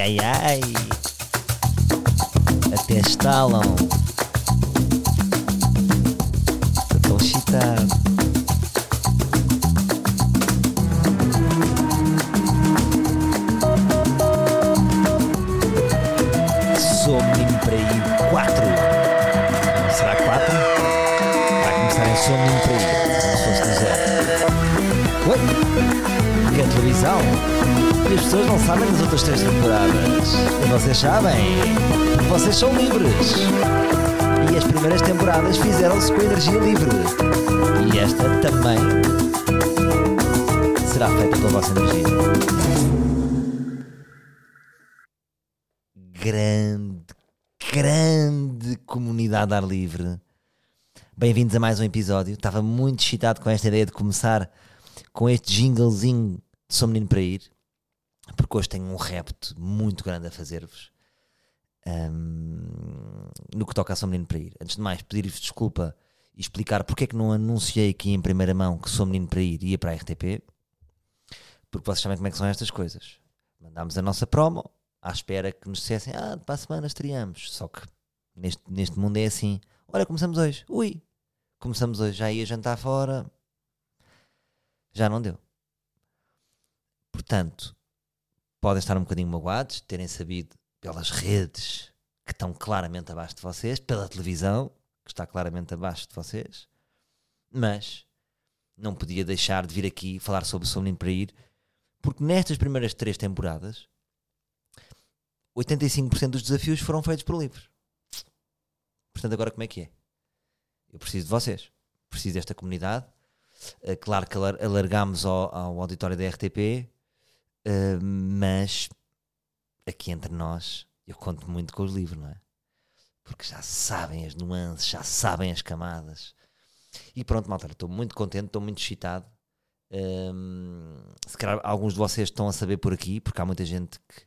Ai, ai, ai! Até estalam! Comunidade ar livre. Bem-vindos a mais um episódio. Estava muito excitado com esta ideia de começar com este jinglezinho de Sou Menino para Ir, porque hoje tenho um repto muito grande a fazer-vos hum, no que toca a Sou Menino para Ir. Antes de mais, pedir-vos desculpa e explicar porque é que não anunciei aqui em primeira mão que Sou Menino para Ir ia para a RTP, porque vocês sabem como é que são estas coisas. Mandámos a nossa promo à espera que nos dissessem, ah, para a semana estreamos. Só que neste, neste mundo é assim, olha, começamos hoje, ui, começamos hoje, já ia jantar fora, já não deu. Portanto, podem estar um bocadinho magoados, terem sabido pelas redes que estão claramente abaixo de vocês, pela televisão que está claramente abaixo de vocês, mas não podia deixar de vir aqui falar sobre o Sou Menino para Ir, porque nestas primeiras três temporadas 85% dos desafios foram feitos por livros. Portanto, agora como é que é? Eu preciso de vocês, preciso desta comunidade. Uh, claro que alar alargámos ao, ao, auditório da RTP, uh, mas aqui entre nós eu conto muito com os livros, não é? Porque já sabem as nuances, já sabem as camadas. E pronto, malta, estou muito contente, estou muito excitado. Um, se calhar alguns de vocês estão a saber por aqui, porque há muita gente que,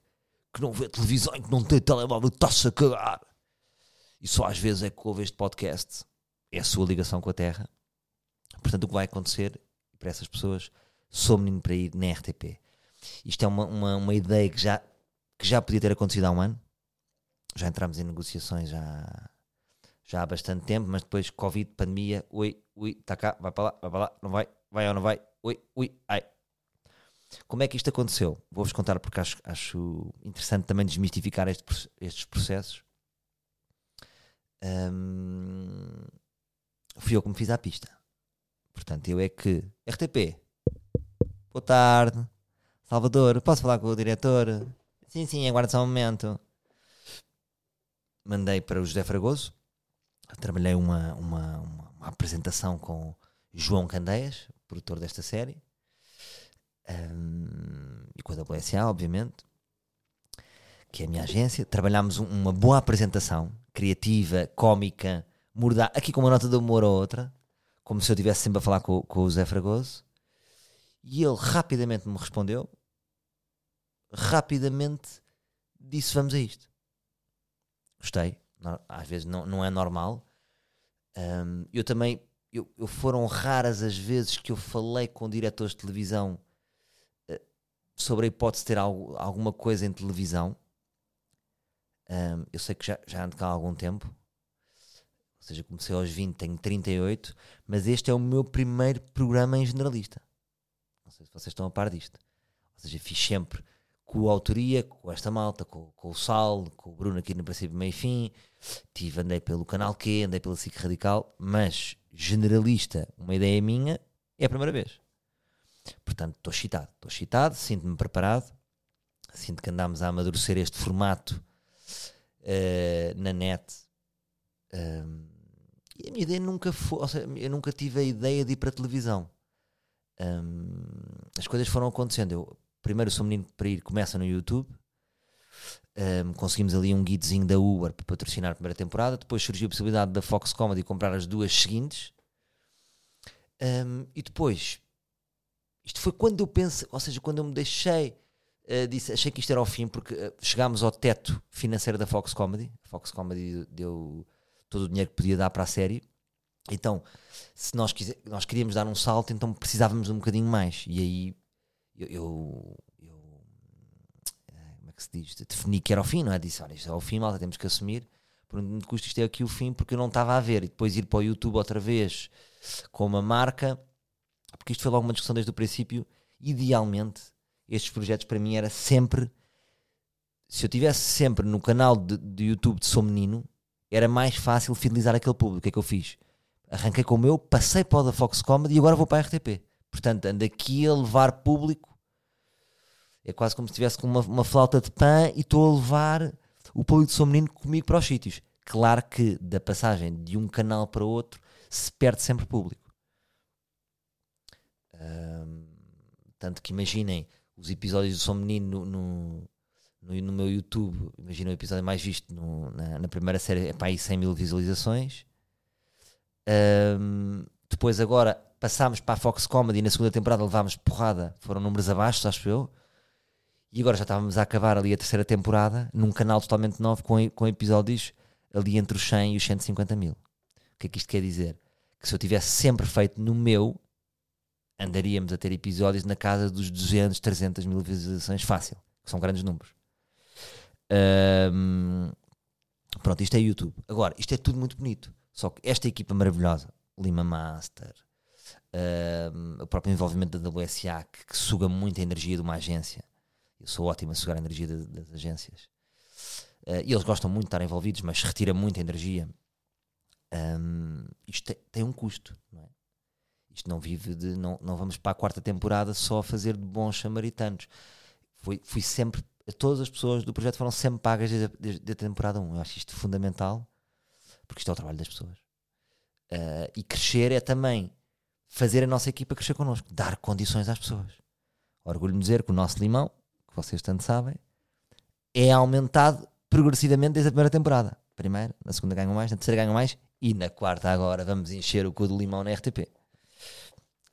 que não vê televisão que não tem telemóvel, está-se a cagar. E só às vezes é que ouve este podcast. É a sua ligação com a Terra. Portanto, o que vai acontecer para essas pessoas, sou menino para ir na RTP. Isto é uma, uma, uma ideia que já, que já podia ter acontecido há um ano. Já entramos em negociações já, já há bastante tempo, mas depois Covid, pandemia, ui, ui, está cá, vai para lá, vai para lá, não vai, vai ou não vai, ui, ui, ai. Como é que isto aconteceu? Vou-vos contar porque acho, acho interessante também desmistificar este, estes processos. Fui eu que me fiz à pista. Portanto, eu é que. RTP. Boa tarde. Salvador, posso falar com o diretor? Sim, sim, aguarda só um momento. Mandei para o José Fragoso. Trabalhei uma, uma, uma, uma apresentação com João Candeias, produtor desta série. Um, e com a WSA, obviamente, que é a minha agência. Trabalhámos um, uma boa apresentação, criativa, cómica, mordaz, aqui com uma nota de humor ou outra, como se eu estivesse sempre a falar com, com o Zé Fragoso. E ele rapidamente me respondeu, rapidamente disse: Vamos a isto. Gostei, às vezes não, não é normal. Um, eu também, eu, eu, foram raras as vezes que eu falei com diretores de televisão uh, sobre a hipótese de ter algo, alguma coisa em televisão. Um, eu sei que já, já ando cá há algum tempo, ou seja, comecei aos 20, tenho 38, mas este é o meu primeiro programa em generalista. Não sei se vocês estão a par disto. Ou seja, fiz sempre com a autoria, com esta malta, com, com o Sal, com o Bruno aqui no princípio, meio fim. Tive, andei pelo Canal Q, andei pela SIC Radical, mas generalista, uma ideia minha, é a primeira vez. Portanto, estou excitado, estou excitado, sinto-me preparado, sinto que andamos a amadurecer este formato uh, na net. Um, e a minha ideia nunca foi, ou seja, eu nunca tive a ideia de ir para a televisão. Um, as coisas foram acontecendo. Eu, primeiro sou menino para ir, começa no YouTube. Um, conseguimos ali um guidezinho da Uber para patrocinar a primeira temporada. Depois surgiu a possibilidade da Fox Comedy comprar as duas seguintes. Um, e depois, isto foi quando eu pensei, ou seja, quando eu me deixei, uh, disse, achei que isto era o fim, porque uh, chegámos ao teto financeiro da Fox Comedy. A Fox Comedy deu todo o dinheiro que podia dar para a série. Então, se nós, quiser, nós queríamos dar um salto, então precisávamos um bocadinho mais. E aí eu, eu, eu é que se diz? De definir que era o fim, não é? Disse, olha, isto é o fim, malta, temos que assumir. Por um custo, isto é aqui o fim, porque eu não estava a ver. E depois ir para o YouTube outra vez com uma marca, porque isto foi logo uma discussão desde o princípio. Idealmente, estes projetos para mim era sempre. Se eu tivesse sempre no canal de, de YouTube de Sou Menino, era mais fácil fidelizar aquele público. O que é que eu fiz? Arranquei com o meu, passei para o da Fox Comedy e agora vou para a RTP. Portanto, ando aqui a levar público. É quase como se estivesse com uma, uma flauta de pã e estou a levar o público de Sou Menino comigo para os sítios. Claro que da passagem de um canal para outro se perde sempre público. Tanto que imaginem os episódios do Sou Menino no, no, no, meu YouTube. Imaginem o episódio mais visto no, na, na, primeira série, é para aí 100 mil visualizações. Um, depois, agora, passámos para a Fox Comedy e na segunda temporada levámos porrada, foram números abaixo, acho eu. E agora já estávamos a acabar ali a terceira temporada, num canal totalmente novo, com, com episódios ali entre os 100 e os 150 mil. O que é que isto quer dizer? Que se eu tivesse sempre feito no meu, andaríamos a ter episódios na casa dos 200, 300 mil visualizações fácil, que são grandes números. Um, pronto, isto é YouTube. Agora, isto é tudo muito bonito. Só que esta equipa maravilhosa, Lima Master, um, o próprio envolvimento da WSA, que, que, suga muita energia de uma agência. Eu sou ótimo a sugar a energia de, das agências. Uh, e eles gostam muito de estar envolvidos, mas retira muita energia. Um, isto tem, tem, um custo, não é? Isto não vive de. Não, não vamos para a quarta temporada só a fazer de bons samaritanos. Fui, fui sempre. Todas as pessoas do projeto foram sempre pagas desde desde a temporada 1. Eu acho isto fundamental, porque isto é o trabalho das pessoas. Uh, e crescer é também fazer a nossa equipa crescer connosco, dar condições às pessoas. Orgulho-me dizer que o nosso limão, que vocês tanto sabem, é aumentado progressivamente desde a primeira temporada. Primeiro, na segunda ganham mais, na terceira ganham mais e na quarta agora vamos encher o cu do limão na RTP.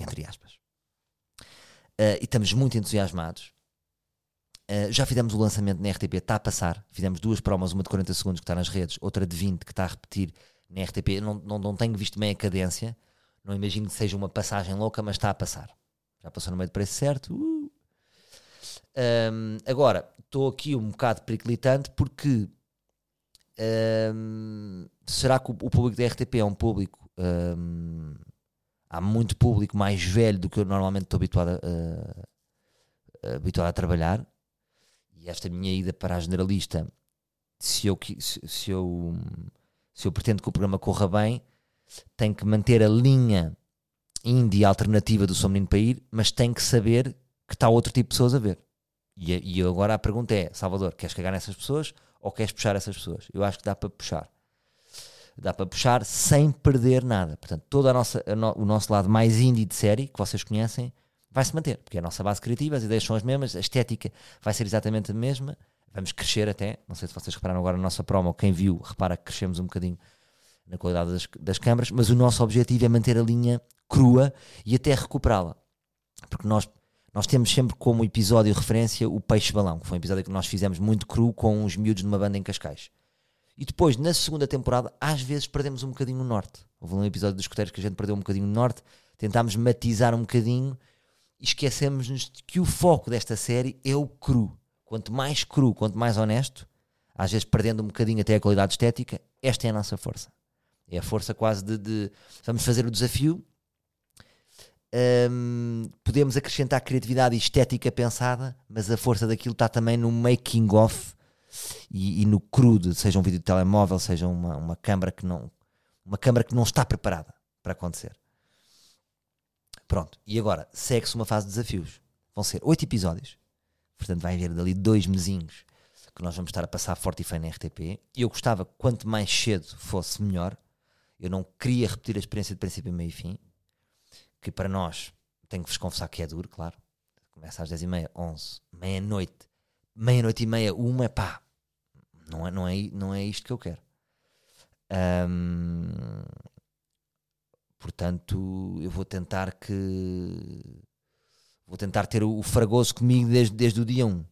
Entre aspas. Uh, e estamos muito entusiasmados. Uh, já fizemos o lançamento na RTP, está a passar. Fizemos duas promos, uma de 40 segundos que está nas redes, outra de 20 que está a repetir na RTP. Não, não, não tenho visto meia cadência. Não imagino que seja uma passagem louca, mas está a passar. Já passou no meio de preço certo. Uh. Um, agora, estou aqui um bocado periclitante porque um, será que o, o, público da RTP é um público. Um, há muito público mais velho do que eu normalmente estou habituado a, habituado a trabalhar. E esta minha ida para a generalista, se eu, se, se eu, se eu pretendo que o programa corra bem, tem que manter a linha indie alternativa do Sou Menino para ir, mas tem que saber que está outro tipo de pessoas a ver. E, e agora a pergunta é: Salvador, queres cagar nessas pessoas ou queres puxar essas pessoas? Eu acho que dá para puxar. Dá para puxar sem perder nada. Portanto, todo a nossa, a no, o nosso lado mais indie de série, que vocês conhecem, vai se manter, porque é a nossa base criativa, as ideias são as mesmas, a estética vai ser exatamente a mesma. Vamos crescer até. Não sei se vocês repararam agora na nossa promo, quem viu, repara que crescemos um bocadinho na qualidade das, das câmaras, mas o nosso objetivo é manter a linha crua e até recuperá-la. Porque nós nós temos sempre como episódio de referência o Peixe Balão, que foi um episódio que nós fizemos muito cru com uns miúdos numa banda em Cascais. E depois, na segunda temporada, às vezes perdemos um bocadinho o norte. Houve um episódio dos escuteiros que a gente perdeu um bocadinho o norte, tentámos matizar um bocadinho e esquecemos-nos que o foco desta série é o cru. Quanto mais cru, quanto mais honesto, às vezes perdendo um bocadinho até a qualidade estética, esta é a nossa força. É a força quase de, de vamos fazer o desafio um, podemos acrescentar criatividade e estética pensada, mas a força daquilo está também no making of e, e, no crudo, seja um vídeo de telemóvel, seja uma, uma câmara que não uma câmara que não está preparada para acontecer. Pronto, e agora segue-se uma fase de desafios. Vão ser oito episódios, portanto vai haver dali dois mesinhos que nós vamos estar a passar forte e feio na RTP. E eu gostava que quanto mais cedo fosse melhor. Eu não queria repetir a experiência de princípio, meio e fim que para nós, tenho que vos confessar que é duro, claro. Começa às 10h30, 11, meia-noite, meia-noite e meia, uma, pá, não é, não é, não é isto que eu quero. Um, portanto, eu vou tentar que. Vou tentar ter o, fragoso comigo desde, desde o dia 1.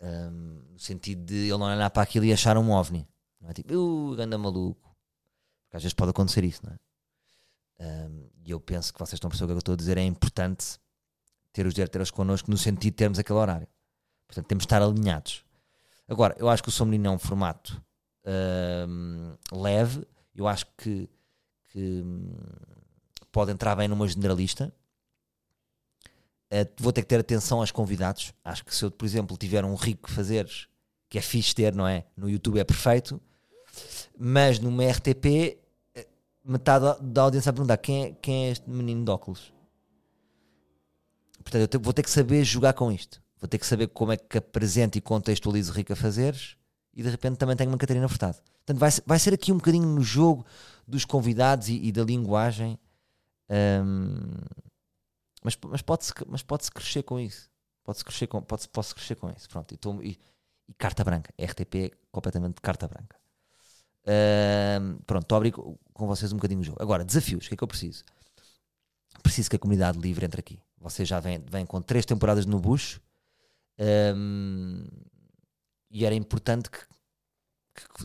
Um, no sentido de ele não olhar para aquilo e achar um ovni. Não é tipo, uh, anda maluco. Porque às vezes pode acontecer isso, não é? Um, e eu penso que vocês estão a perceber o que eu estou a dizer. É importante ter os diretores connosco no sentido de termos aquele horário. Portanto, temos de estar alinhados. Agora, eu acho que o Sou Menino é um formato hum, leve, eu acho que, que hum, pode entrar bem numa generalista. Uh, vou ter que ter atenção aos convidados. Acho que se eu, por exemplo, tiver um rico fazeres, que é fixe ter, não é? No YouTube é perfeito, mas numa RTP, eh, metade da audiência a perguntar quem é, quem é este menino de óculos. Portanto, eu vou ter que saber jogar com isto. Vou ter que saber como é que apresento e contextualizo Rico a fazeres e de repente também tenho uma Catarina Furtado. Portanto, vai, vai ser aqui um bocadinho no jogo dos convidados e, e da linguagem. Um, mas mas pode-se mas pode crescer com isso. Pode-se crescer com, pode crescer com isso. Pronto, e, tô, e, e carta branca. RTP completamente carta branca. Um, pronto, estou a abrir com vocês um bocadinho o jogo. Agora, desafios. O que é que eu preciso? Preciso que a comunidade livre entre aqui. Vocês já vêm, vêm com três temporadas no bucho um, e era importante que,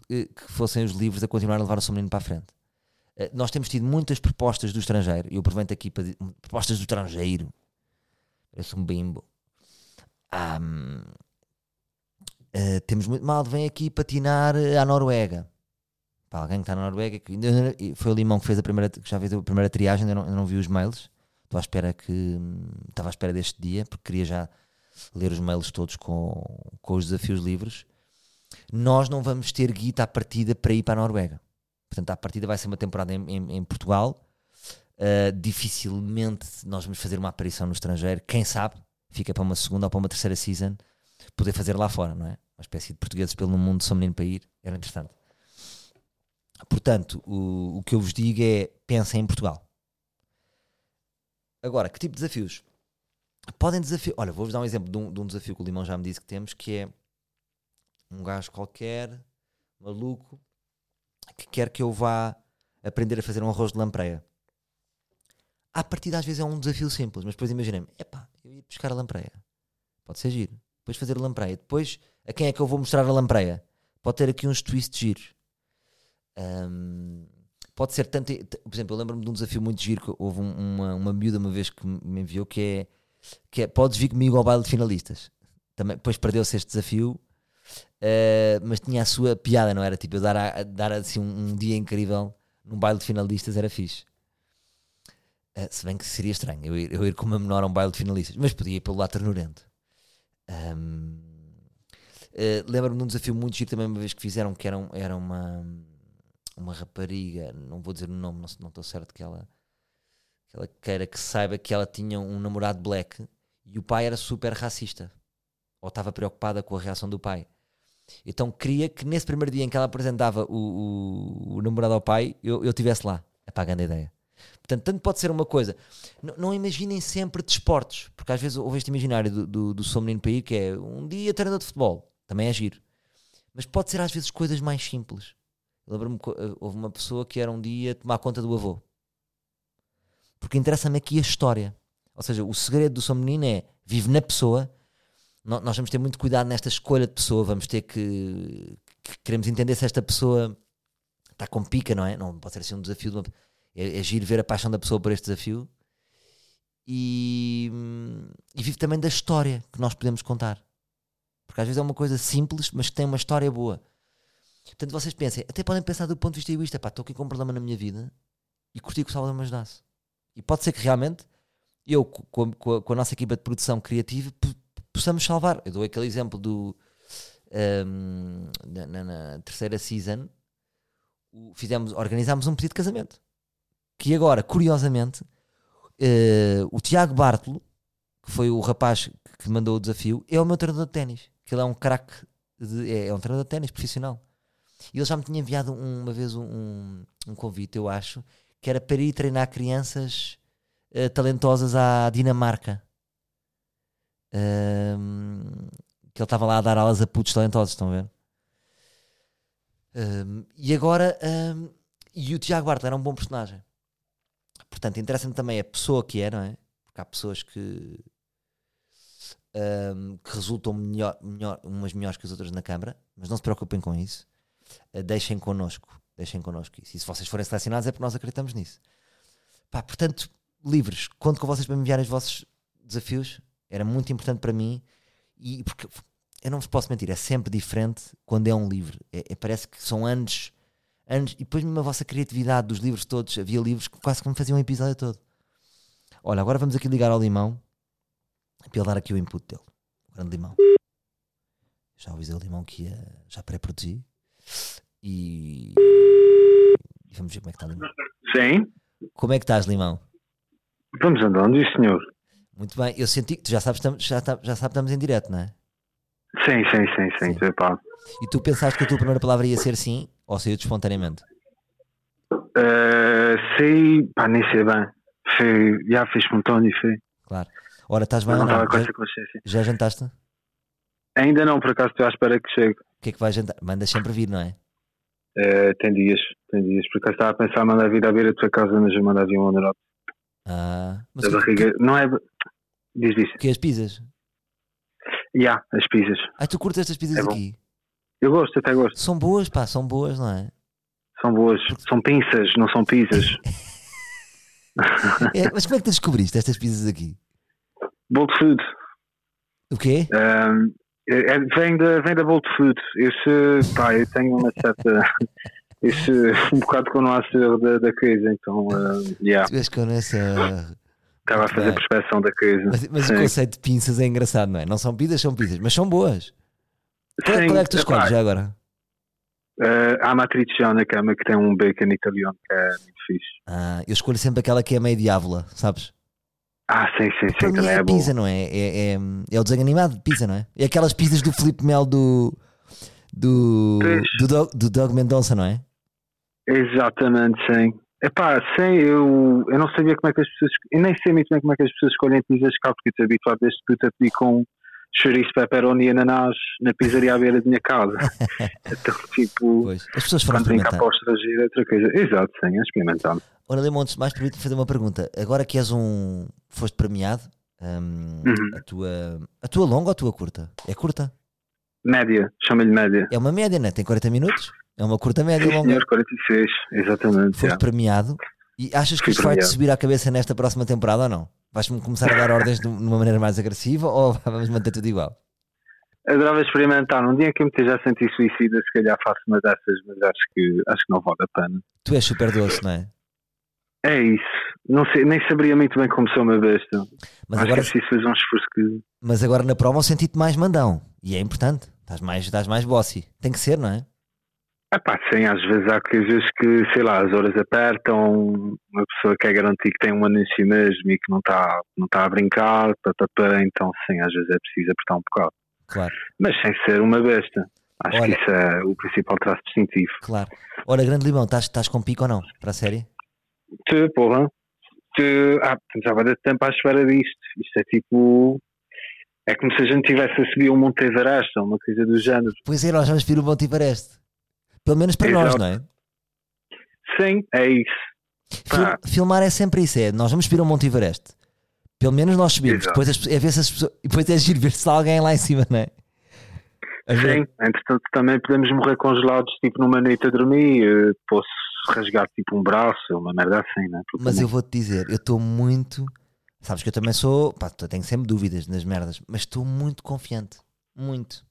que, que, fossem os livros a continuar a levar o seu menino para a frente. Uh, nós temos tido muitas propostas do estrangeiro, e eu aproveito aqui para dizer, propostas do estrangeiro. Parece um bimbo. Um, uh, temos muito mal, vem aqui patinar à Noruega. Para alguém que está na Noruega, que foi o Limão que fez a primeira, que já fez a primeira triagem, ainda não, ainda não vi os mails. Estou à espera que. Estava à espera deste dia, porque queria já ler os mails todos com, com os desafios livres. Nós não vamos ter guita à partida para ir para a Noruega. Portanto, à partida vai ser uma temporada em, em, em Portugal. Uh, dificilmente nós vamos fazer uma aparição no estrangeiro. Quem sabe, fica para uma segunda ou para uma terceira season, poder fazer lá fora, não é? Uma espécie de portugueses pelo mundo, só menino para ir. Era interessante. Portanto, o, o que eu vos digo é: pensem em Portugal. Agora, que tipo de desafios? Podem desafiar. Olha, vou-vos dar um exemplo de um, de um, desafio que o Limão já me disse que temos, que é um gajo qualquer, maluco, que quer que eu vá aprender a fazer um arroz de lampreia. À partida, às vezes, é um desafio simples, mas depois imaginei-me: epá, eu ia buscar a lampreia. Pode ser giro. Depois fazer a lampreia. Depois, a quem é que eu vou mostrar a lampreia? Pode ter aqui uns twists giros. Um, pode ser tanto. Por exemplo, eu lembro-me de um desafio muito giro que houve uma, uma miúda uma vez que me enviou que é, que é podes vir comigo ao baile de finalistas. Também, depois perdeu-se este desafio, uh, mas tinha a sua piada, não era? Tipo, eu dar, a, dar assim um, um, dia incrível num baile de finalistas era fixe. Uh, se bem que seria estranho eu ir, eu ir com uma menor a um baile de finalistas, mas podia ir pelo lado ternurento. Um, uh, Lembro-me de um desafio muito giro também uma vez que fizeram, que era, era uma uma rapariga, não vou dizer o nome, não estou certo que ela, que ela queira que saiba que ela tinha um namorado black e o pai era super racista ou estava preocupada com a reação do pai. Então queria que nesse primeiro dia em que ela apresentava o, o, o namorado ao pai, eu, eu estivesse lá. É para a ideia. Portanto, tanto pode ser uma coisa. Não, não imaginem sempre desportos, porque às vezes houve este imaginário do, do, do Sou Menino País que é um dia treinador de futebol, também é giro. Mas pode ser às vezes coisas mais simples. Lembro-me houve uma pessoa que era um dia tomar conta do avô. Porque interessa-me aqui a história. Ou seja, o segredo do São Menino é vive na pessoa. Nós vamos ter muito cuidado nesta escolha de pessoa. Vamos ter que, que queremos entender se esta pessoa está com pica, não é? Não pode ser assim um desafio. De uma, é, é giro ver a paixão da pessoa por este desafio. E, e vive também da história que nós podemos contar. Porque às vezes é uma coisa simples, mas que tem uma história boa. Portanto, vocês pensem, até podem pensar do ponto de vista egoísta, pá, estou aqui com um problema na minha vida e curti que o Salvador me ajudasse. E pode ser que realmente eu, com a, com a, nossa equipa de produção criativa, possamos salvar. Eu dou aquele exemplo do. Um, na, na, terceira season, fizemos, organizámos um pedido de casamento. Que agora, curiosamente, uh, o Tiago Bartolo, que foi o rapaz que mandou o desafio, é o meu treinador de ténis. Que ele é um craque, é, é um treinador de ténis profissional. E ele já me tinha enviado uma vez um, um, convite, eu acho, que era para ir treinar crianças uh, talentosas à Dinamarca. Que ele estava lá a dar aulas a putos talentosos, estão a ver? E agora, e o Tiago Barta era um bom personagem. Portanto, interessa-me também a pessoa que é, não é? Porque há pessoas que, que resultam melhor, melhor, umas melhores que as outras na Câmara, mas não se preocupem com isso. Uh, deixem connosco, deixem connosco isso. E se vocês forem selecionados é porque nós acreditamos nisso. Pá, portanto, livres, conto com vocês para me enviarem os vossos desafios. Era muito importante para mim e porque eu não vos posso mentir, é sempre diferente quando é um livro. É, é- parece que são anos, anos, e depois mesmo a vossa criatividade dos livros todos, havia livros que quase que me faziam um episódio todo. Olha, agora vamos aqui ligar ao limão para ele dar aqui o input dele. O grande limão. Já avisei o limão que ia, já pré-produzi. E... vamos ver como é que está limão. Sim, Como é que estás, limão? vamos andando, e senhor? Muito bem, eu senti que tu já sabes, estamos- já, já sabes, estamos em direto, não é? Sim, sim, sim, sim, Sim. epá. E tu pensaste que a tua primeira palavra ia ser sim ou saiu-te espontaneamente? Eh, sei, pá, nem sei bem. Foi, já fiz espontâneo, foi. Claro. Ora, estás bem não não? com Já, já jantaste? O Ainda não, por acaso estou à espera que chegue. que é que vais jantar? Mandas sempre vir, não é? Eh, tem dias, tem dias. Por acaso estava a pensar mandar vir à beira da tua casa, mas eu mandar vir um underdog Ah, mas da o que, barriga. Não é. Diz diz. que é as pizzas? Já, as pizzas. Ah, tu curtes estas pizzas É aqui? Eu gosto, até gosto. São boas, pá, são boas, não é? São boas. São pinças, não são pizzas. É, mas como é que tu descobriste estas pizzas aqui? Bolt Food. O quê? Um, é- é- vem, da, vem da Bolt Food. Eu, se, pá, eu tenho uma certa. eu se- um bocado com o nosso da, da coisa, então. Uh, yeah, Tu com essa. estava a fazer bem. prospeção da coisa. Mas, mas o conceito de pinças é engraçado, não é? Não são pizzas, são pizzas, mas são boas. Qual, é- Sim, qual é que tu epá, escolhes já agora? Uh, há a matriciana, que é uma que tem um bacon italiano que é muito fixe. Ah, eu escolho sempre aquela que é meio diávola, sabes? Ah, sim, sim, Para sim, mim também é é, não é? É, é, é o desenho animado de pizza, não é? É aquelas pizzas do Felipe Mel do. do. Do Doug, do Doug Mendonça, não é? Exatamente, sim. Epá, sim, eu, eu não sabia como é que as pessoas. Eu nem sei muito bem como é que as pessoas escolhem pizzas cá, porque estou habituado desde puto a pedir com chouriço, pepperoni e ananás na pizzaria à beira da minha casa. então, tipo, Pois. As pessoas foram quando vem cá experimentar. para o estrangeiro é outra coisa. Exato, sim, é experimentado. Ora, Lemontes, mais permite-me fazer uma pergunta. Agora que és um. foste premiado, hum, Uhum. a, tua, a tua longa ou a tua curta? É curta? Média, chama-lhe média. É uma média, não é? Tem 40 minutos? É uma curta média Sim, longa. senhor, 46, exatamente. Foste yeah. premiado e achas que Fui isto vai-te subir à cabeça nesta próxima temporada ou não? Vais-me começar a dar ordens de uma maneira mais agressiva ou vamos manter tudo igual? Adorava experimentar. Um dia que eu me esteja a sentir suicida, se calhar faço uma dessas, mas acho que, acho que não vale a pena. Tu és super doce, não é? É isso. Não sei, nem saberia muito bem como sou uma besta. Mas acho agora, que é preciso fazer um esforço que. mas agora na prova eu senti-te mais mandão e é importante. Estás mais, estás mais bossy. Tem que ser, não é? É pá, sim, às vezes há coisas que, sei lá, as horas apertam, uma pessoa quer garantir que tem um anúncio mesmo e que não está não tá a brincar, papapá, então sim, às vezes é preciso apertar um bocado. Claro, Mas sem ser uma besta. Acho Olha- que isso é o principal traço distintivo. claro. Ora, grande limão, estás, estás com pico ou não? Para a série? Tu, porra, tu, ah, já vai dar tempo à espera disto. Isto é tipo. É como se a gente tivesse a subir um Monte Everest ou uma coisa do género. Pois é, nós vamos vir o Monte Everest. Pelo menos para nós, Exato. não é? Sim, é isso. Filmar é sempre isso, é. Nós vamos subir ao Monte Everest. Pelo menos nós subimos. Exato. Depois, as é ver se as pessoas, depois é giro ver se está alguém lá em cima, não é? Sim, entretanto também podemos morrer congelados, tipo numa noite a dormir. eh, Posso rasgar tipo um braço, uma merda assim, né? Porque Mas eu vou-te dizer, eu estou muito. Sabes que eu também sou. Pá, eu tenho sempre dúvidas nas merdas, mas estou muito confiante. Muito.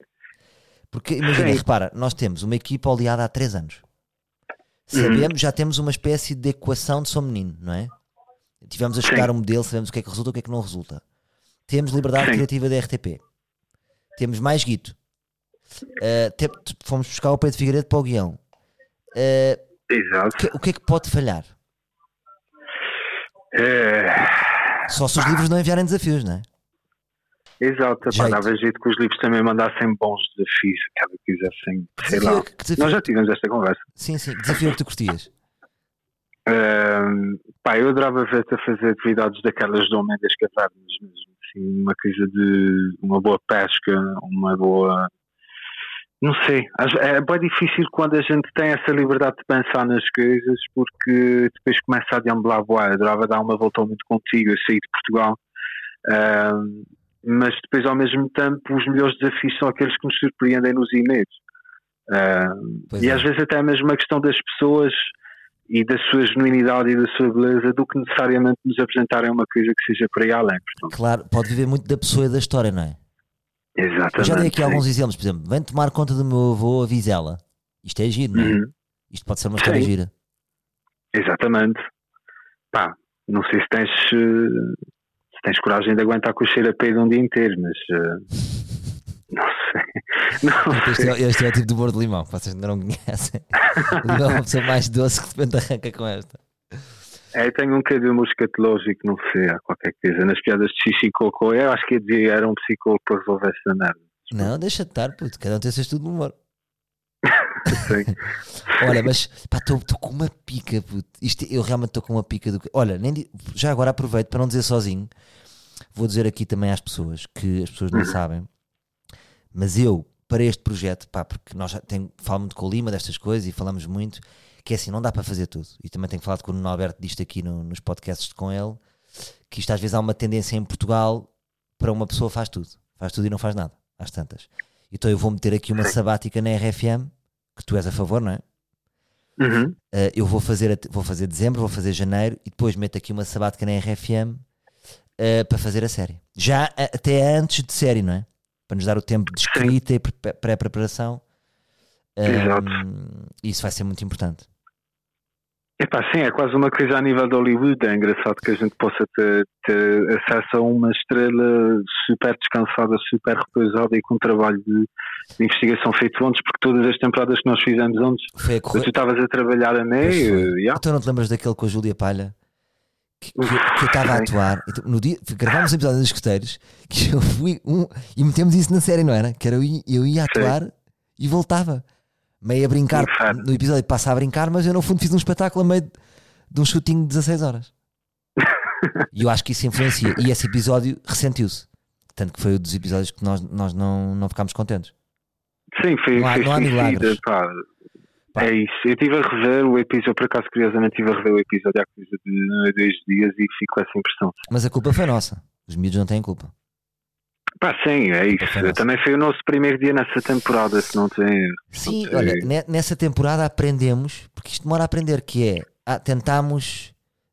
Porque imagina, Sim. repara, nós temos uma equipa oleada há 3 anos. Uhum. Sabemos, já temos uma espécie de equação de Sou Menino, não é? Tivemos a Sim. estudar o modelo, sabemos o que é que resulta e o que é que não resulta. Temos liberdade Sim. criativa da RTP. Temos mais guito. Uh, te- fomos buscar o Pedro Figueiredo para o guião. Uh, Exato. o, que, o que é que pode falhar? É, Só se os livros não enviarem desafios, não é? Exato, Jeito. dava jeito que os livros também mandassem bons desafios, cada que quisessem, sei Desafio- lá. desafio- Nós já tivemos esta conversa. Sim, sim. Desafio que tu curtias. Ahm, pá, eu adorava ver-te a fazer atividades daquelas do Homem das Cavernas mesmo, assim, uma coisa de uma boa pesca, uma boa. Não sei, é bem difícil quando a gente tem essa liberdade de pensar nas coisas, porque depois começa a deambular boa. Eu adorava dar uma volta mundo contigo, eu saí de Portugal, mas depois ao mesmo tempo os melhores desafios são aqueles que nos surpreendem nos e-mails. Pois e é. às vezes até mesmo a questão das pessoas e da sua genuinidade e da sua beleza do que necessariamente nos apresentarem uma coisa que seja por aí além. Portanto, Claro, pode viver muito da pessoa e da história, não é? Exatamente. Eu já dei aqui sim. alguns exemplos, por exemplo, vem tomar conta do meu avô a Vizela. Isto é giro, não é? Uhum. Isto pode ser uma história Sim. gira. Exatamente. Pá, não sei se tens, eh, tens coragem de aguentar com o cheiro a peido um dia inteiro, mas eh, não sei. Não Este sei. é, este é o tipo de humor de limão, vocês ainda não conhecem. Limão é uma pessoa mais doce que de repente arranca com esta. É, tenho um bocadinho escatológico, não sei, há qualquer coisa. Nas piadas de xixi e cocô, eu acho que ia dizer era um psicólogo para resolver essa merda. Não, deixa de estar, puto. Cada um tem o seu estudo de humor. Sim. Olha, mas pá, estou com uma pica, puto. Isto, eu realmente estou com uma pica do. Olha, nem já agora aproveito para não dizer sozinho. Vou dizer aqui também às pessoas que as pessoas não sabem, mas eu, para este projeto, pá, porque nós já falo muito com o Lima destas coisas e falamos muito, que é assim, não dá para fazer tudo. E também tenho falado com o Nuno Alberto disto aqui no- nos podcasts com ele, que isto às vezes há uma tendência em Portugal para uma pessoa faz tudo, faz tudo e não faz nada, às tantas. Então eu vou meter aqui uma sabática na RFM, que tu és a favor, não é? Uhum. Uh, eu vou fazer, vou fazer dezembro, vou fazer janeiro e depois meto aqui uma sabática na RFM uh, para fazer a série. Já a- até antes de série, não é? Para nos dar o tempo de escrita e pre- pré-preparação. Exato. Um, isso vai ser muito importante. Epá, sim, é quase uma coisa a nível de Hollywood. É engraçado que a gente possa ter, ter acesso a uma estrela super descansada, super repousada e com um trabalho de, de investigação feito antes, porque todas as temporadas que nós fizemos antes, Foi a tu estavas a trabalhar a meio, yeah. Então não te lembras daquele com a Júlia Palha? Que, que- que eu estava a atuar. No dia, gravámos um episódio dos escuteiros que eu fui um, e metemos isso na série, não era? Que era eu, ia- eu ia atuar e voltava. Meio a brincar. No episódio passa a brincar, mas eu no fundo fiz um espetáculo a meio de, de um shooting de 16 horas. e eu acho que isso influencia. E esse episódio ressentiu-se. Tanto que foi um dos episódios que nós, nós não, não ficámos contentes. Sim, foi, Não há- foi não há milagres. pá. Pá. É isso. Eu estive a rever o episódio, por acaso, curiosamente, estive a rever o episódio há coisa de dois dias e fico com essa impressão. Mas a culpa foi nossa. Os miúdos não têm culpa. Pá, sim, é isso. Também foi o nosso primeiro dia nessa temporada, se não tem. Sim, Ok. olha, ne- nessa temporada aprendemos, porque isto demora a aprender, que é, ah, tentámos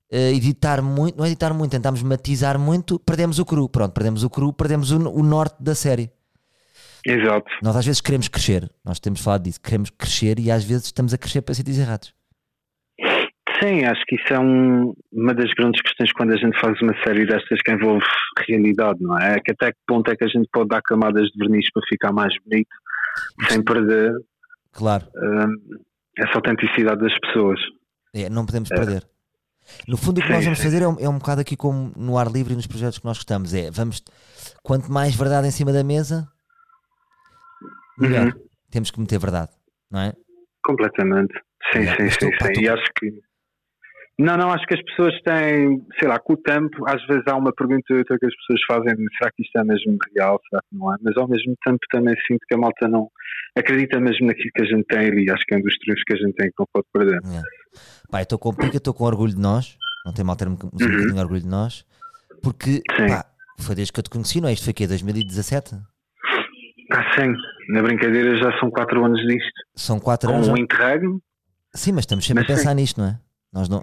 eh, editar muito, não é editar muito, tentámos matizar muito, perdemos o cru, pronto, perdemos o cru, perdemos o, o norte da série. Exato. Nós às vezes queremos crescer, nós temos falado disso, queremos crescer e às vezes estamos a crescer para sítios errados. Sim, acho que isso é um- uma das grandes questões quando a gente faz uma série destas que envolve realidade, não é? Que até que ponto é que a gente pode dar camadas de verniz para ficar mais bonito sem perder Claro, hum, essa autenticidade das pessoas. é, não podemos perder. No fundo, o que nós Sim, vamos sim. fazer é um, é um bocado aqui como no ar livre e nos projetos que nós gostamos. É, vamos, quanto mais verdade em cima da mesa, Uhum. Temos que meter verdade, não é? Completamente. Sim, Yeah, sim, sim, sim. tu- E acho que. Não, não, acho que as pessoas têm, sei lá, com o tempo, às vezes há uma pergunta que as pessoas fazem, será que isto é mesmo real, será que não é? Mas ao mesmo tempo também sinto que a malta não acredita mesmo naquilo que a gente tem ali, acho que é um dos trunfos que a gente tem que não pode perder. É. Pá, estou com pica, estou com orgulho de nós. Não tem mal ter um um Uhum. bocadinho orgulho de nós. Porque pá, foi desde que eu te conheci, não é? Isto foi aqui, 2017? Ah, sim, na brincadeira já são quatro anos disto. São 4 Com anos. um interregno, Sim, mas estamos sempre Mas a pensar nisto, não é? Nós não.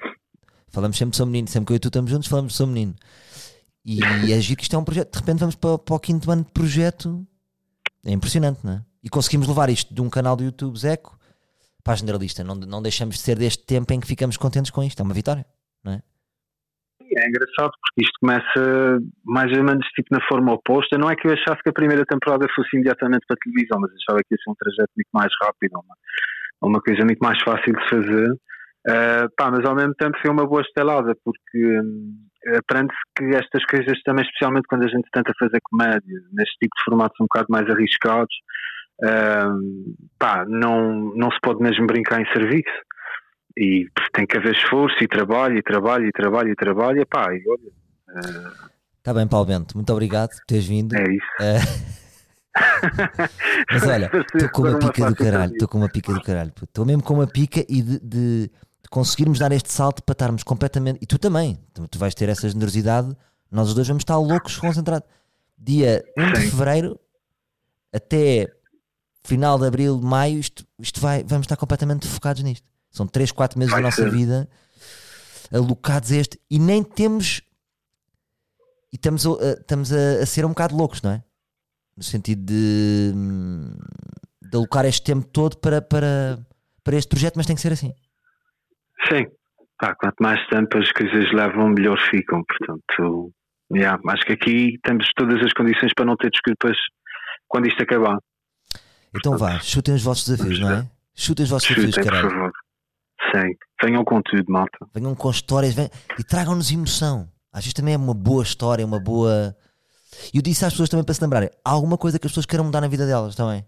Falamos sempre São Menino, sempre que eu e tu estamos juntos, falamos São Menino. E é giro que isto é um projeto, de repente vamos para, para o quinto ano de projeto. É impressionante, não é? E conseguimos levar isto de um canal do YouTube Zeco para a generalista. Não, não deixamos de ser deste tempo em que ficamos contentes com isto. É uma vitória. é engraçado porque isto começa mais ou menos tipo na forma oposta. Não é que eu achasse que a primeira temporada fosse imediatamente para a televisão, mas achava que ia ser um trajeto muito mais rápido, uma, uma coisa muito mais fácil de fazer. Ah, pá, mas ao mesmo tempo foi uma boa estelada porque hum, aprende-se que estas coisas também, especialmente quando a gente tenta fazer comédia, neste tipo de formatos um bocado mais arriscados, ah, pá, não, não se pode mesmo brincar em serviço. E tem que haver esforço e trabalho, e trabalho, e trabalho, e trabalho, e pá, e olha, Está bem, Paulo Bento. Muito obrigado por teres vindo. é isso. Eh, Mas olha, estou com uma pica do caralho, estou com uma pica do caralho. Estou mesmo com uma pica e de, de- conseguirmos dar este salto para estarmos completamente. E tu também, tu, tu vais ter essa generosidade. Nós os dois vamos estar loucos, concentrados. Dia 1 de fevereiro até final de abril, maio, isto, isto vai, vamos estar completamente focados nisto. São 3, 4 meses Vai da nossa ser. vida alocados a este e nem temos. E estamos, a, estamos a, a ser um bocado loucos, não é? no sentido de, hum, de alocar este tempo todo para, para, para este projeto, mas tem que ser assim. Sim, Pá, quanto mais tempo as coisas levam, melhor ficam. Portanto, yeah, acho que aqui temos todas as condições para não ter desculpas quando isto acabar. Então vá, chutem os vossos desafios, não é? Chutem os vossos Chutem, desafios, por caralho. favor. Sim, venham com tudo, malta. Venham com histórias venham- e tragam-nos emoção. Às vezes também é uma boa história, uma boa. E eu disse às pessoas também para se lembrarem: há alguma coisa que as pessoas queiram mudar na vida delas também.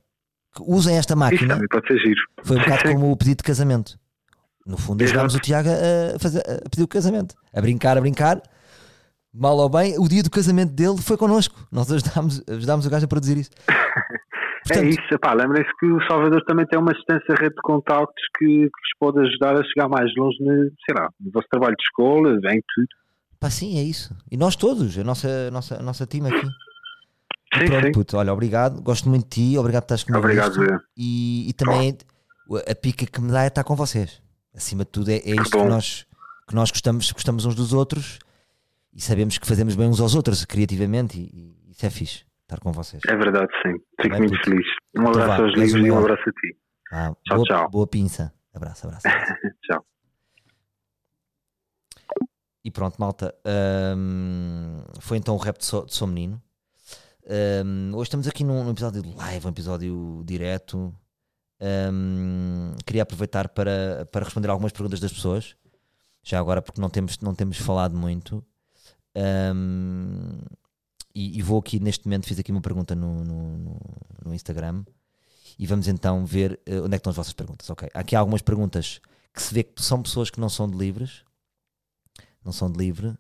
Que usem esta Isso máquina. também pode ser giro. Foi um bocado Sim. como o pedido de casamento. No fundo, ajudámos o. Tiago a, fazer, a pedir o casamento. A brincar, a brincar. Mal ou bem, o dia do casamento dele foi connosco. Nós ajudámos, ajudámos o gajo a produzir isso. É isso, pá, lembrem-se que o Salvador também tem uma extensa rede de contactos que, que vos pode ajudar a chegar mais longe, no, sei lá, no vosso trabalho de escola, em tudo. Pá, sim, é isso. E nós todos, a nossa, a nossa, a nossa time aqui. Sim, pronto, sim. puto, olha, obrigado. Gosto muito de ti, obrigado por estás comigo. Obrigado. E, e também a pica que me dá é estar com vocês. Acima de tudo, é, é isto que bom. nós, que nós gostamos, gostamos uns dos outros e sabemos que fazemos bem uns aos outros criativamente e, e isso é fixe. Estar com vocês. É verdade, sim. Fico Bem, muito puto. feliz. Um Então abraço vá, aos livros e um abraço a ti. Ah, Tchau, boa, tchau. boa pinça. Abraço, abraço. abraço. Tchau. E pronto, malta. hum, foi então o rap de Sou, de Sou Menino. Hum, hoje estamos aqui num, num episódio de live, um episódio direto. Hum, queria aproveitar para, para responder algumas perguntas das pessoas. Já agora, porque não temos, não temos falado muito. Hum, e, e vou aqui, neste momento, fiz aqui uma pergunta no, no, no- Instagram. E vamos então ver eh, onde é estão as vossas perguntas. Ok, há aqui algumas perguntas que se vê que são pessoas que não são de livres não são de livre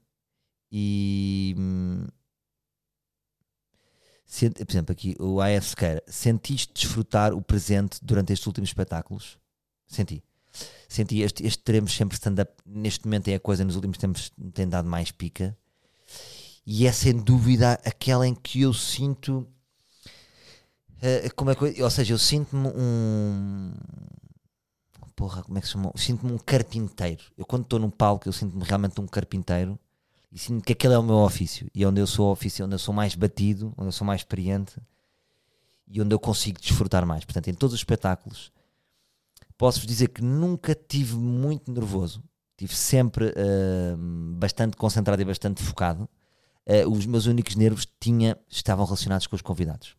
e hum, sente- por exemplo aqui o AF Sequeira sentiste desfrutar o presente durante estes últimos espetáculos? Senti senti este, este teremos sempre stand-up neste momento é a coisa nos últimos tempos tem dado mais pica e é sem dúvida aquela em que eu sinto eh, como é que ou seja, eu sinto-me um porra, como é que se chama? Sinto-me um carpinteiro. Eu quando estou num palco, eu sinto-me realmente um carpinteiro e sinto que aquele é o meu ofício. E é onde eu sou ofício, onde eu sou mais batido, onde eu sou mais experiente e onde eu consigo desfrutar mais. Portanto, em todos os espetáculos, posso-vos dizer que nunca tive muito nervoso. Tive sempre ah, bastante concentrado e bastante focado. Ah, os meus únicos nervos tinha, estavam relacionados com os convidados.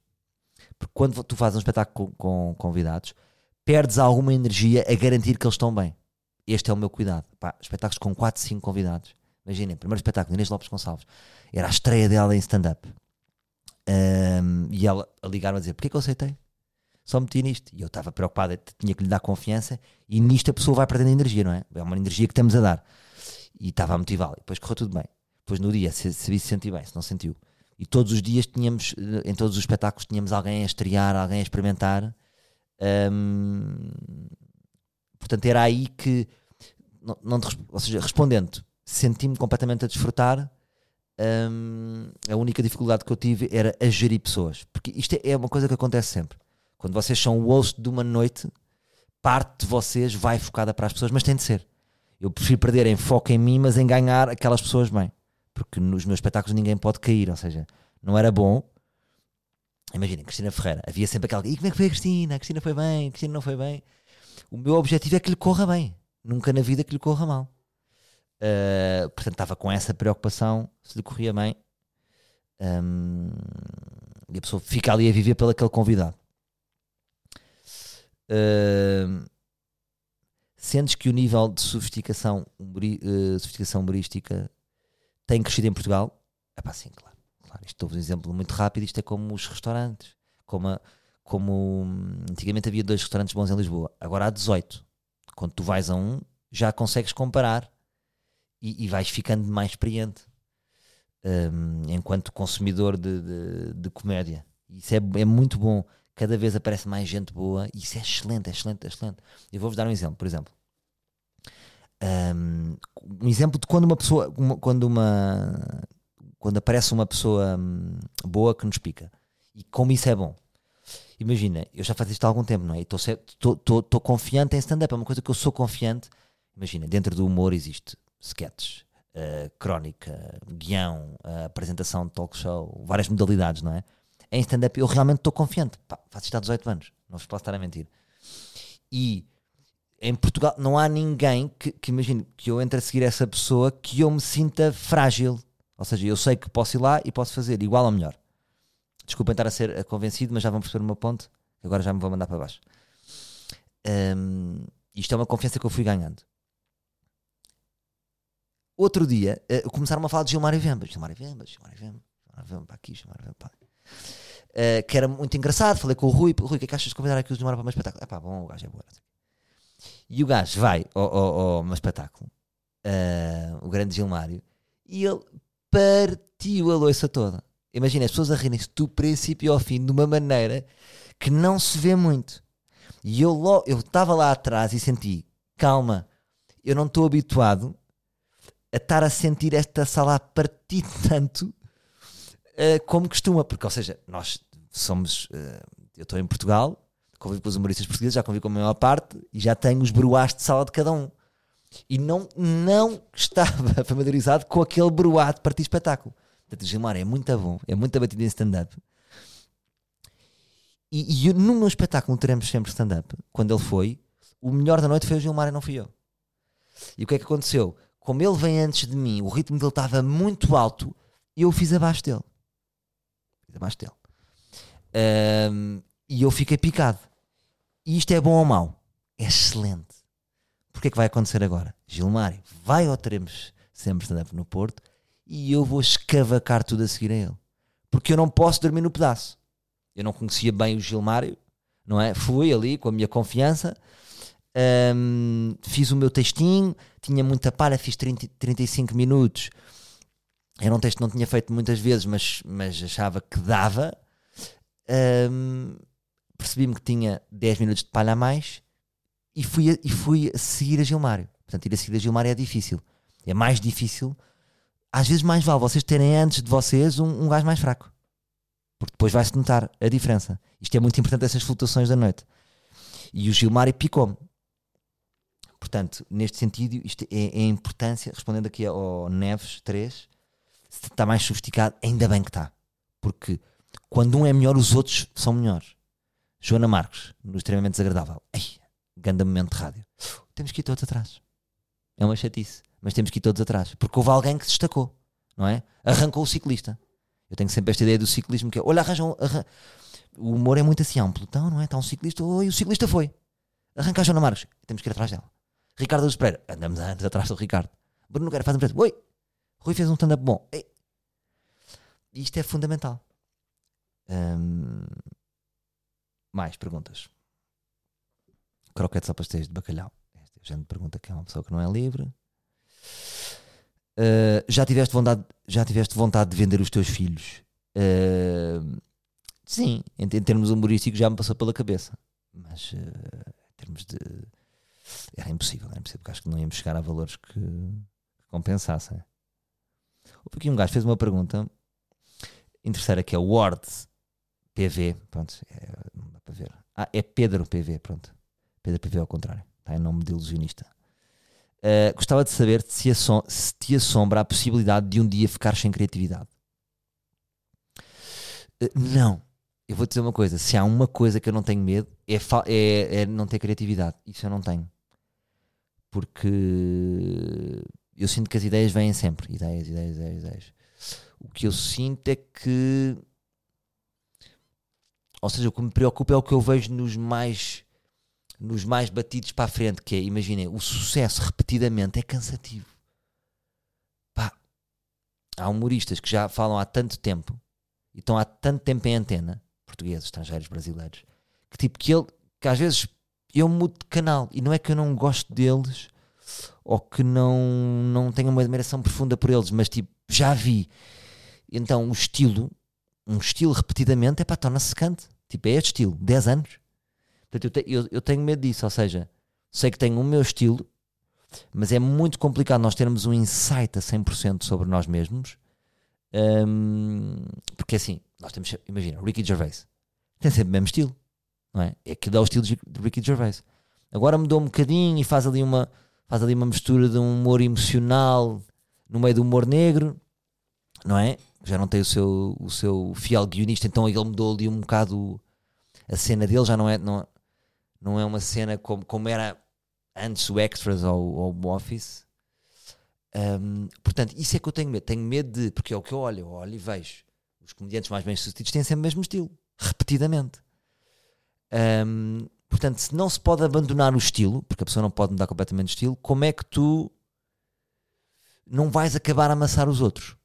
Porque quando tu fazes um espetáculo com, com convidados, perdes alguma energia a garantir que eles estão bem. Este é o meu cuidado. Pá, espetáculos com 4, 5 convidados. Imaginem, primeiro espetáculo, Inês Lopes Gonçalves. Era a estreia dela em stand-up. Ahm, e ela a a dizer: Porquê que eu aceitei? Só meti nisto. E eu estava preocupado, tinha que lhe dar confiança. E nisto a pessoa vai perdendo energia, não é? É uma energia que estamos a dar. E estava a motivá-la. E depois correu tudo bem. Depois no dia, se, se se bem, se não sentiu. E todos os dias tínhamos, eh, em todos os espetáculos, tínhamos alguém a estrear, alguém a experimentar. Hum, portanto, era aí que, não, não ou seja, respondendo, senti-me completamente a desfrutar. Hum, a única dificuldade que eu tive era a gerir pessoas, porque isto é, é uma coisa que acontece sempre. Quando vocês são o host de uma noite, parte de vocês vai focada para as pessoas, mas tem de ser. Eu prefiro perder em foco em mim, mas em ganhar aquelas pessoas bem, porque nos meus espetáculos ninguém pode cair, ou seja, não era bom Imaginem, Cristina Ferreira, havia sempre aquela. E como é que foi a Cristina? A Cristina foi bem, a Cristina não foi bem. O meu objetivo é que lhe corra bem, nunca na vida que lhe corra mal. Uh, portanto, estava com essa preocupação se lhe corria bem. Um, e a pessoa fica ali a viver pelo aquele convidado. Uh, sentes que o nível de sofisticação, uh, sofisticação humorística tem crescido em Portugal? É pá, sim, claro. Claro, isto dou-vos um exemplo muito rápido, isto é como os restaurantes. Como, a- como hum, antigamente havia dois restaurantes bons em Lisboa, agora há 18. Quando tu vais a um, já consegues comparar e, e vais ficando mais experiente hum, enquanto consumidor de, de, de comédia. Isso é, é muito bom. Cada vez aparece mais gente boa e isso é excelente, é excelente, é excelente. Eu vou-vos dar um exemplo, por exemplo. Um exemplo de quando uma pessoa, uma- quando uma quando aparece uma pessoa hum, boa que nos pica. E como isso é bom. Imagina, eu já faço isto há algum tempo, não é? Estou confiante em stand-up, é uma coisa que eu sou confiante. Imagina, dentro do humor existe sketches, eh, crónica, guião, eh, apresentação de talk show, várias modalidades, não é? em stand-up eu realmente estou confiante. Pá, faço isto há 18 anos, não vos posso estar a mentir. E em Portugal não há ninguém que, que imagine que eu entre a seguir essa pessoa que eu me sinta frágil. Ou seja, eu sei que posso ir lá e posso fazer igual ou melhor. Desculpem estar a ser convencido, mas já vão perceber o meu ponto. Agora já me vou mandar para baixo. Um, isto é uma confiança que eu fui ganhando. Outro dia, uh, começaram a falar de Gilmar e Vemba. Gilmar Vemba, Gilmar e Vemba, Gilmar e Vemba para aqui, Gilmar Vemba para uh, Que era muito engraçado. Falei com o Rui. Rui, o que é que achas de convidar aqui o Gilmar para meu espetáculo? É pá, bom, o gajo é bom. E o gajo vai ao, ao, ao meu espetáculo, uh, o grande Gilmário, e ele partiu a louça toda. Imagina as pessoas a rirem-se do princípio ao fim de uma maneira que não se vê muito. E eu eu estava lá atrás e senti, calma, eu não estou habituado a estar a sentir esta sala a partir tanto uh, como costuma, porque, ou seja, nós somos, uh, eu estou em Portugal, convivo com os humoristas portugueses, já convivo com a maior parte e já tenho os bruás de sala de cada um. E não, não estava familiarizado com aquele bruá de partir espetáculo. Portanto, Gilmar é muito bom, é muito batido em stand-up. E, e no meu espetáculo teremos sempre stand-up, quando ele foi, o melhor da noite foi o Gilmar e não fui eu. E o que é que aconteceu? Como ele vem antes de mim, o ritmo dele estava muito alto eu fiz abaixo dele. Fiz abaixo dele. Um, e eu fiquei picado. E isto é bom ou mau? É excelente. Porque é que vai acontecer agora? Gilmário vai ao Teremos sempre stand-up no Porto e eu vou escavacar tudo a seguir a ele. Porque eu não posso dormir no pedaço eu não conhecia bem o Gilmário, não é? Fui ali com a minha confiança, um, fiz o meu textinho, tinha muita palha, fiz 30, 35 minutos. Era um texto que não tinha feito muitas vezes, mas, mas achava que dava. Um, Percebi-me que tinha 10 minutos de palha a mais e fui a, e fui a seguir a Gilmário. Portanto, ir a seguir a Gilmário é difícil. É mais difícil. Às vezes, mais vale vocês terem antes de vocês um, um gajo mais fraco porque depois vai-se notar a diferença. Isto é muito importante, essas flutuações da noite. E o Gilmário picou-me. Portanto, neste sentido, isto é, é, a importância, respondendo aqui ao Neves 3, se está mais sofisticado, ainda bem que está. Porque quando um é melhor, os outros são melhores. Joana Marcos, no extremamente desagradável. Ei, grande momento de rádio. Temos que ir todos atrás. É uma chatice, mas temos que ir todos atrás. Porque houve alguém que se destacou, não é? Arrancou o ciclista. Eu tenho sempre esta ideia do ciclismo que é, olha, arranjam. Arran... O humor é muito assim, há um pelotão, não é? Está um ciclista, oi, o ciclista foi. Arranca a Joana Marques, temos que ir atrás dela. Ricardo Luz Pereira, andamos antes atrás do Ricardo. Bruno Nogueira faz um preço, oi, Rui fez um stand-up bom. Ei. Isto é fundamental. Hum... Mais perguntas. Croquetes ou pastéis de bacalhau? Esta é gente pergunta que é uma pessoa que não é livre. Uh, já tiveste vontade já tiveste vontade de vender os teus filhos uh, sim em, em, termos humorísticos já me passou pela cabeça mas uh, em termos de era impossível era impossível porque acho que não íamos chegar a valores que, que compensassem houve aqui um gajo fez uma pergunta interessante que é o Word PV pronto é, para ver ah, é Pedro PV pronto Pedro PV ao contrário está em nome de ilusionista Uh, gostava de saber se, se te assombra a possibilidade de um dia ficar sem criatividade. Uh, não. Eu vou dizer uma coisa: se há uma coisa que eu não tenho medo, é, é, é não ter criatividade. Isso eu não tenho. Porque eu sinto que as ideias vêm sempre. Ideias, ideias, ideias, ideias. O que eu sinto é que. Ou seja, o que me preocupa é o que eu vejo nos mais nos mais batidos para a frente, que é, imaginem, o sucesso repetidamente é cansativo. Pá, há humoristas que já falam há tanto tempo e estão há tanto tempo em antena, portugueses, estrangeiros, brasileiros, que tipo, que ele, que às vezes eu mudo de canal e não é que eu não gosto deles ou que não, não tenho uma admiração profunda por eles, mas tipo, já vi. Então, o estilo, um estilo repetidamente, é para torna-se secante. Tipo, é este estilo, 10 anos Portanto, eu, te, eu, eu tenho medo disso, ou seja, sei que tenho o meu estilo, mas é muito complicado nós termos um insight a 100% sobre nós mesmos, um, porque assim, nós temos, imagina, Ricky Gervais tem sempre o mesmo estilo, não é? É que dá o estilo de Ricky Gervais. Agora mudou um bocadinho e faz ali uma, faz ali uma mistura de um humor emocional no meio do humor negro, não é? Já não tem o seu, o seu fiel guionista, então ele mudou ali um bocado a cena dele, já não é, não, não é uma cena como, como era antes o Extras ou, ou o Office. Um, portanto, isso é que eu tenho medo. Tenho medo de, porque é o que eu olho, eu olho e vejo. Os comediantes mais bem sucedidos têm sempre o mesmo estilo, repetidamente. Um, portanto, se não se pode abandonar o estilo, porque a pessoa não pode mudar completamente o estilo, como é que tu não vais acabar a amassar os outros?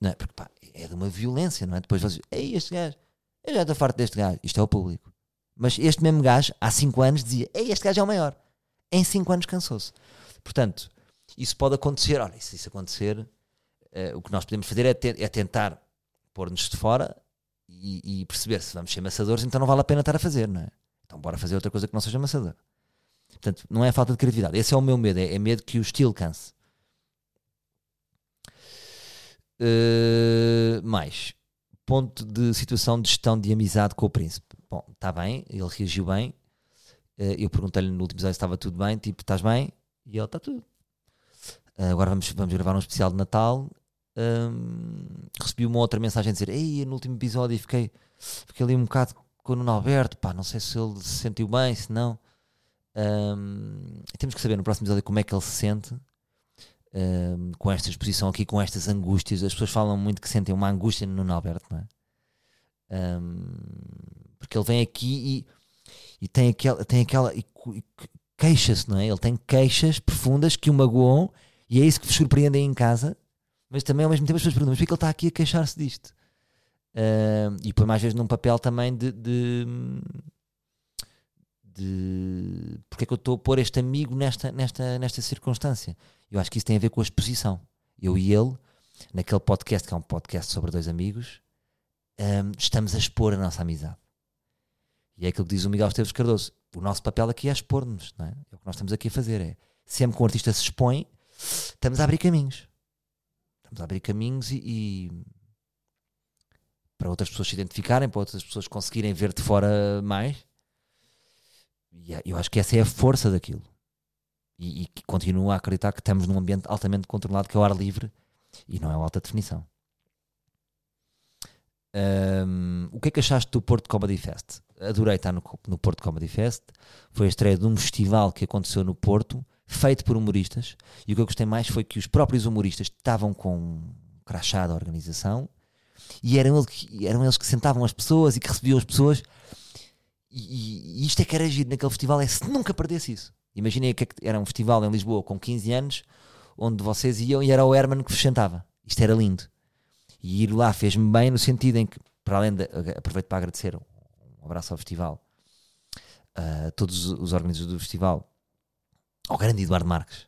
Não é? Porque pá, é de uma violência, não é? Depois vocês, ei, este gajo, eu já estou farto deste gajo, isto é o público. Mas este mesmo gajo, há 5 anos, dizia, ei, este gajo é o maior. Em 5 anos cansou-se. Portanto, isso pode acontecer. Olha, se isso acontecer, uh, o que nós podemos fazer é, é tentar pôr-nos de fora e, e, perceber se vamos ser amassadores, então não vale a pena estar a fazer, não é? Então bora fazer outra coisa que não seja amassador. Portanto, não é falta de criatividade. Esse é o meu medo, é, é medo que o estilo canse. Uh, mais ponto de situação de gestão de amizade com o príncipe. Bom, está bem, ele reagiu bem. Uh, eu perguntei-lhe no último episódio se estava tudo bem, tipo, estás bem? E ele está tudo. Uh, agora vamos, vamos gravar um especial de Natal. Um, recebi uma outra mensagem a dizer: Ei, no último episódio fiquei, fiquei ali um bocado com o Nuno Alberto. Pá, não sei se ele se sentiu bem, se não. Um, temos que saber no próximo episódio como é que ele se sente um, com esta exposição aqui, com estas angústias. As pessoas falam muito que sentem uma angústia no Nuno Alberto, não é? Um, porque ele vem aqui e, e tem aquela, tem aquela e, e queixa-se, não é? Ele tem queixas profundas que o magoam e é isso que vos surpreende aí em casa, mas também ao mesmo tempo as pessoas perguntam, mas porquê ele está aqui a queixar-se disto? E põe mais vezes num papel também de, de, de porque é que eu estou a pôr este amigo nesta, nesta, nesta circunstância. Eu acho que isso tem a ver com a exposição. Eu e ele, naquele podcast que é um podcast sobre dois amigos, um, estamos a expor a nossa amizade. E é aquilo que diz o Miguel Esteves Cardoso. O nosso papel aqui é expor-nos, é? É o que nós estamos aqui a fazer. É sempre que um artista se expõe, estamos a abrir caminhos. Estamos a abrir caminhos e, e para outras pessoas se identificarem, para outras pessoas conseguirem ver de fora mais. E é, eu acho que essa é a força daquilo. E, e que continuo a acreditar que estamos num ambiente altamente controlado, que é o ar livre e não é alta definição. Um, o que é que achaste do Porto Comedy Fest? Adorei estar no, no Porto Comedy Fest. Foi a estreia de um festival que aconteceu no Porto feito por humoristas, e o que eu gostei mais foi que os próprios humoristas estavam com um crachá da organização e eram, ele, eram eles que sentavam as pessoas e que recebiam as pessoas. E, e isto é que era giro naquele festival, é se nunca perdesse isso. Imaginem que era um festival em Lisboa com 15 anos, onde vocês iam e era o Herman que vos sentava. Isto era lindo. E ir lá fez-me bem no sentido em que, para além de. Aproveito para agradecer um abraço ao festival, a todos os organizadores do festival, ao grande Eduardo Marques,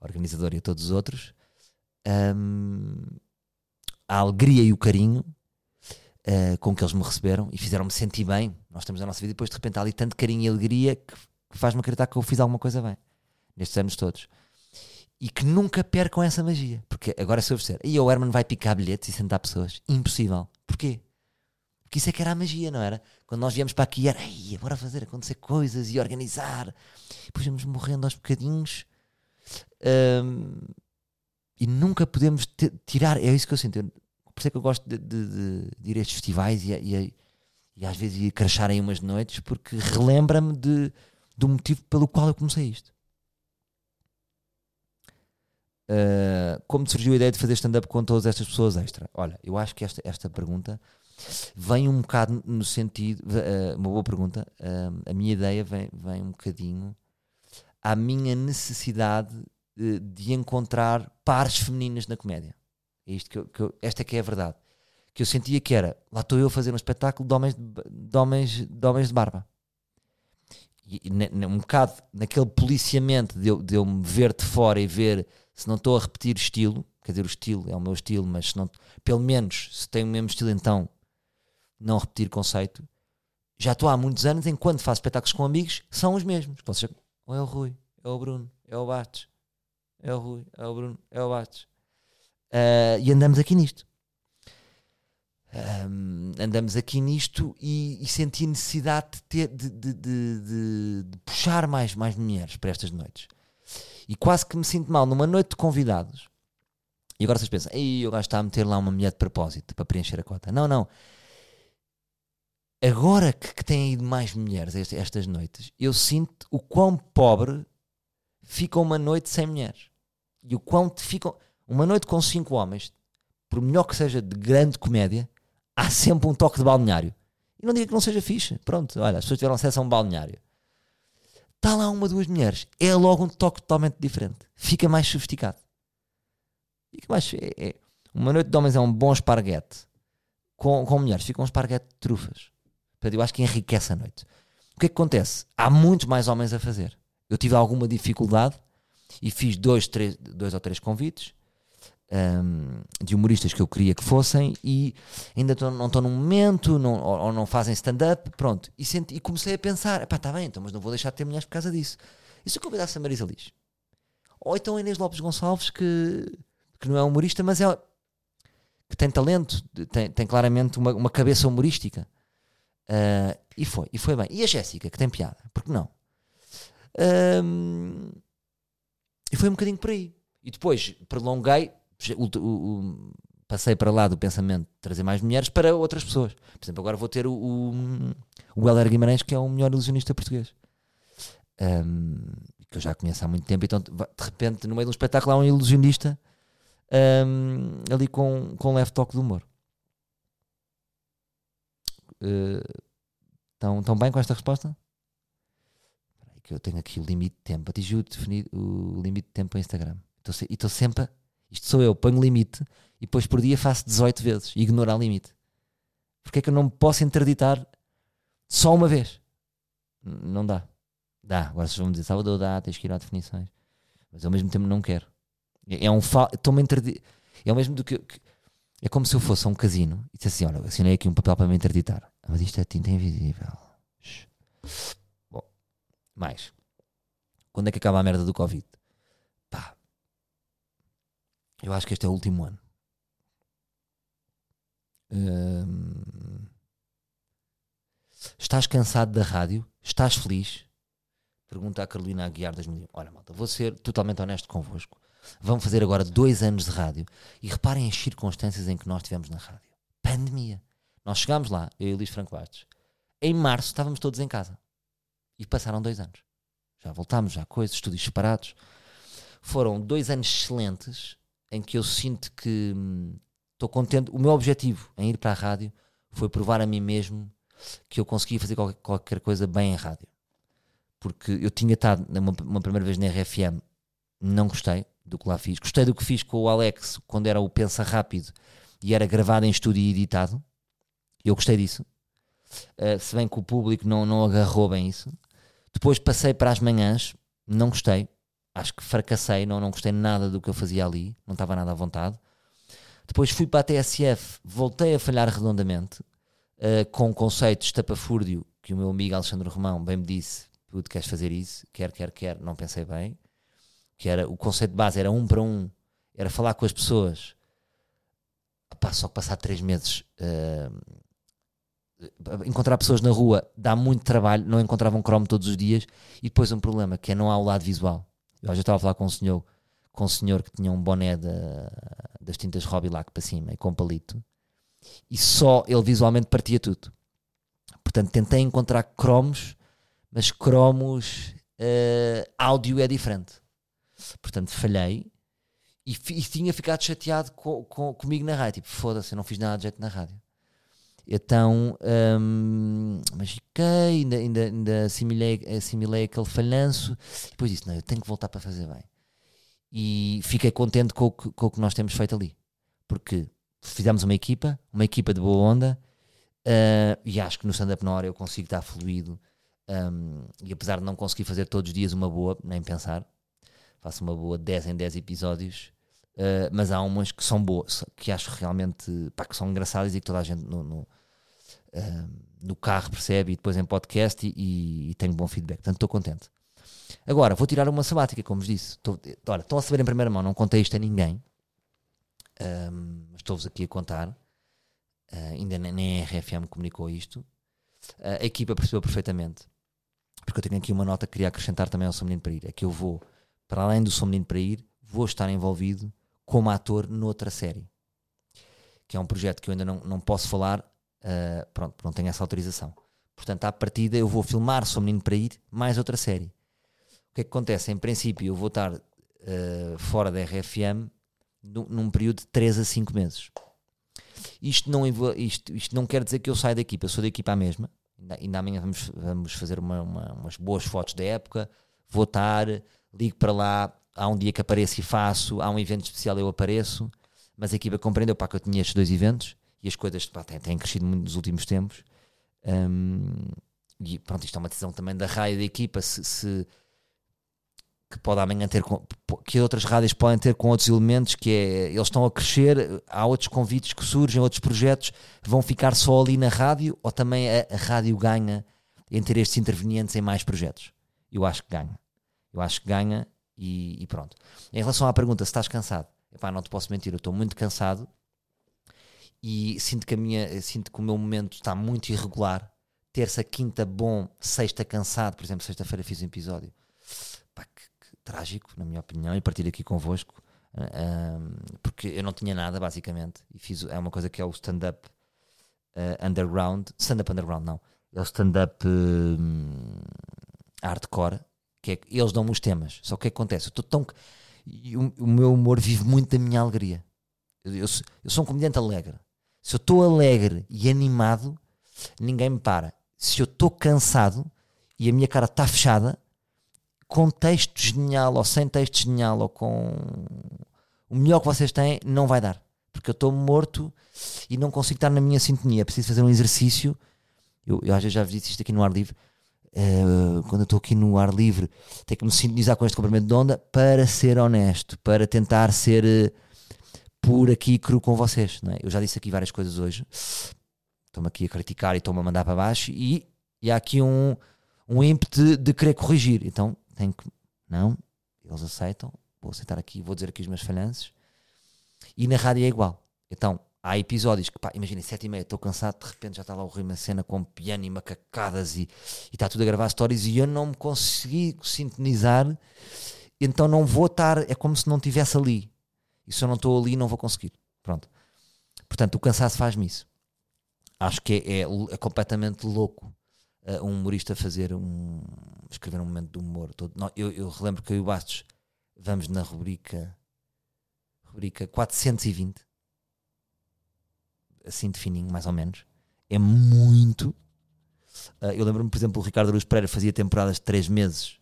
organizador, e a todos os outros, um, a alegria e o carinho uh, com que eles me receberam e fizeram-me sentir bem. Nós temos a nossa vida e depois de repente há ali tanto carinho e alegria que faz-me acreditar que eu fiz alguma coisa bem nestes anos todos. E que nunca percam essa magia. Porque agora se eu disser, e o Herman vai picar bilhetes e sentar pessoas. Impossível. Porquê? Porque isso é que era a magia, não era? Quando nós viemos para aqui era, Ei, bora fazer acontecer coisas e organizar. Depois vamos morrendo aos bocadinhos. Um, e nunca podemos tirar. É isso que eu sinto. Por isso é que eu gosto de, de, de, de ir a estes festivais e, e, e, às vezes ir crachar em umas noites porque relembra-me de, do motivo pelo qual eu comecei isto. Uh, como surgiu a ideia de fazer stand-up com todas estas pessoas extra? Olha, eu acho que esta, esta pergunta vem um bocado no sentido, uh, uma boa pergunta, uh, a minha ideia vem, vem um bocadinho à minha necessidade de, de encontrar pares femininas na comédia. É isto que, eu, que eu, esta é que é a verdade. Que eu sentia que era, lá estou eu a fazer um espetáculo de homens de, de homens, de, homens de barba. E, um bocado naquele policiamento de eu, de eu me ver de fora e ver se não estou a repetir estilo, quer dizer, o estilo é o meu estilo, mas não, pelo menos se tenho o mesmo estilo, então não repetir conceito. Já estou há muitos anos, enquanto faço espetáculos com amigos, são os mesmos. Vocês, ou é o Rui, é o Bruno, é o Bastos, é o Rui, é o Bruno, é o Bastos. Uh, e andamos aqui nisto. Um, andamos aqui nisto e, e senti necessidade de, ter, de, de, de, de, puxar mais, mais mulheres para estas noites. E quase que me sinto mal numa noite de convidados E agora vocês pensam, ei, o gajo está a meter lá uma mulher de propósito para preencher a cota. Não, não. Agora que, que têm ido mais mulheres est- estas noites, eu sinto o quão pobre fica uma noite sem mulheres. E o quão te ficam. Uma noite com cinco homens, por melhor que seja de grande comédia, há sempre um toque de balneário. E não digo que não seja fixe. Pronto, olha, as pessoas tiveram acesso a um balneário. Está lá uma, duas mulheres. É logo um toque totalmente diferente. Fica mais sofisticado. Fica mais. É, é- Uma noite de homens é um bom esparguete. Com, com mulheres fica um esparguete de trufas. Portanto, eu acho que enriquece a noite. O que é que acontece? Há muitos mais homens a fazer. Eu tive alguma dificuldade e fiz dois, três, dois ou três convites hum, de humoristas que eu queria que fossem e ainda tô- não estão num momento não- ou, ou não fazem stand-up. Pronto. E, senti- e comecei a pensar: pá, está bem, então, mas não vou deixar de ter mulheres por causa disso. E se eu convidasse a Marisa Liz? Ou então a Inês Lopes Gonçalves, que, que não é humorista, mas é que tem talento, tem, tem claramente uma, uma cabeça humorística. Ah, e foi, e foi bem. E a Jéssica, que tem piada, porque não? Ahm, e foi um bocadinho por aí. E depois prolonguei, o- o- passei para lá do pensamento de trazer mais mulheres para outras pessoas. Por exemplo, agora vou ter o, o, o Heller Guimarães, que é o melhor ilusionista português. Ahm, que eu já conheço há muito tempo, então de repente, no meio de um espetáculo, há um ilusionista ahm, ali com, com um leve toque de humor. Estão tão bem com esta resposta? Que eu tenho aqui o limite de tempo. Atingi o, definido, o limite de tempo para Instagram. E estou sempre. A- Isto sou eu, ponho limite e depois por dia faço 18 vezes e o limite. Porque é que eu não posso interditar só uma vez? Não dá. Dá. Agora vocês vão me dizer, Salvador, dá, tens que ir a definições. Mas ao mesmo tempo não quero. É, é um fa... Estou-me a interdi... É o mesmo do que, que- É como se eu fosse a um casino e dissesse assim: olha, assinei aqui um papel para me interditar. Ah, Mas isto é tinta invisível. Bom, mais. Quando é que acaba a merda do Covid? Eu acho que este é o último ano. Hum. Estás cansado da rádio? Estás feliz? Pergunta a Carolina Aguiar 2001. Olha, malta, vou ser totalmente honesto convosco. Vamos fazer agora dois anos de rádio e reparem as circunstâncias em que nós estivemos na rádio. Pandemia. Nós chegámos lá, eu e Luís Franco Bastos. Em março estávamos todos em casa. E passaram dois anos. Já voltámos, já coisas, estúdios separados. Foram dois anos excelentes em que eu sinto que hum, estou contente. O meu objetivo em ir para a rádio foi provar a mim mesmo que eu conseguia fazer qualquer, qualquer coisa bem em rádio. Porque eu tinha estado uma, uma primeira vez na RFM, não gostei do que lá fiz. Gostei do que fiz com o Alex quando era o Pensa Rápido e era gravado em estúdio e editado. Eu gostei disso. Uh, se bem que o público não, não agarrou bem isso. Depois passei para as manhãs, não gostei. Acho que fracassei, não, não gostei nada do que eu fazia ali, não estava nada à vontade. Depois fui para a TSF, voltei a falhar redondamente uh, com conceitos estapafúrdio que o meu amigo Alexandre Romão bem me disse: Puto, queres fazer isso? Quer, quer, quer. Não pensei bem. Que era, o conceito de base era um para um, era falar com as pessoas. Epá, só que passar três meses uh, encontrar pessoas na rua dá muito trabalho, não encontravam cromo todos os dias e depois um problema que é não há o lado visual. Eu já estava a falar com um senhor, com um senhor que tinha um boné da, das tintas Robilac para cima e com palito e só ele visualmente partia tudo. Portanto, tentei encontrar cromos, mas cromos uh, áudio é diferente. Portanto, falhei e, e tinha ficado chateado com, com, comigo na rádio. Tipo, foda-se, eu não fiz nada de jeito na rádio. Então, hum, mas fiquei, ainda, ainda, ainda assimilei, assimilei aquele falhanço. Depois disse: Não, eu tenho que voltar para fazer bem. E fiquei contente com o que, com o que nós temos feito ali. Porque fizemos uma equipa, uma equipa de boa onda. Uh, e acho que no stand-up na hora eu consigo estar fluido. Um, e apesar de não conseguir fazer todos os dias uma boa, nem pensar, faço uma boa 10 em 10 episódios. Uh, mas há umas que são boas, que acho realmente pá, que são engraçadas e que toda a gente no, no, uh, no carro percebe e depois em podcast e, e, e tenho bom feedback. Portanto, estou contente. Agora, vou tirar uma sabática, como vos disse. Estou, olha, estão a saber em primeira mão, não contei isto a ninguém, um, estou-vos aqui a contar. Uh, ainda nem a RFM comunicou isto. a equipa percebeu perfeitamente, porque eu tenho aqui uma nota que queria acrescentar também ao Sou Menino para Ir: é que eu vou, para além do Sou Menino para Ir, vou estar envolvido como ator noutra série. Que é um projeto que eu ainda não, não posso falar, uh, pronto, não tenho essa autorização. Portanto, à partida, eu vou filmar Sou Menino para Ir, mais outra série. O que é que acontece? Em princípio, eu vou estar uh, fora da RFM num, num período de 3 a 5 meses. Isto não, isto, isto não quer dizer que eu saia da equipa, eu sou da equipa à mesma. Ainda, ainda amanhã vamos, vamos fazer uma, uma, umas boas fotos da época. Vou estar, ligo para lá, há um dia que apareço e faço, há um evento especial eu apareço, mas a equipa compreendeu para que eu tinha estes dois eventos e as coisas pá, têm, têm, crescido muito nos últimos tempos. Um, e pronto, isto é uma decisão também da raia da equipa se, se que pode amanhã ter com, que outras rádios podem ter com outros elementos que é, eles estão a crescer, há outros convites que surgem, outros projetos vão ficar só ali na rádio ou também a, a rádio ganha em ter estes intervenientes em mais projetos? Eu acho que ganha. Eu acho que ganha e, e pronto. Em relação à pergunta se estás cansado, epá, não te posso mentir, eu estou muito cansado e sinto que a minha sinto que o meu momento está muito irregular. Terça, quinta bom, sexta cansado, por exemplo, sexta-feira fiz um episódio pá, que, que, trágico, na minha opinião, e partir aqui convosco, uh, porque eu não tinha nada, basicamente, e fiz é uma coisa que é o stand-up uh, underground, stand-up underground não, é o stand-up uh, hardcore, que é que eles dão-me os temas, só que o que é acontece? Eu estou tão. O, o, meu humor vive muito da minha alegria. Eu, eu, eu sou um comediante alegre. Se eu estou alegre e animado, ninguém me para. Se eu estou cansado e a minha cara está fechada, com texto genial ou sem texto genial ou com o melhor que vocês têm, não vai dar. Porque eu estou morto e não consigo estar na minha sintonia. Preciso fazer um exercício. Eu, eu às vezes já disse isto aqui no ar livre Uh, quando eu estou aqui no ar livre, tenho que me sintonizar com este comprimento de onda para ser honesto, para tentar ser uh, por aqui cru com vocês. É? Eu já disse aqui várias coisas hoje, estou-me aqui a criticar e estou-me a mandar para baixo, e, e há aqui um, um ímpeto de, de, querer corrigir. Então tenho que, não, eles aceitam, vou aceitar aqui, vou dizer aqui os meus falhanços, e na rádio é igual. Então há episódios que, pá, imaginem, sete e meia, estou cansado, de repente já está lá o Rui cena com piano e macacadas e, e está tudo a gravar stories e eu não me consegui sintonizar, então não vou estar, é como se não estivesse ali. E se eu não estou ali, não vou conseguir. Pronto. Portanto, o cansaço faz-me isso. Acho que é, é, é completamente louco uh, um humorista fazer um. escrever um momento de humor. Todo. Não, eu, eu relembro que eu e o Bastos vamos na rubrica. rubrica 420 assim de fininho, mais ou menos. É muito. Uh, eu lembro-me, por exemplo, o Ricardo Araújo Pereira fazia temporadas de 3 meses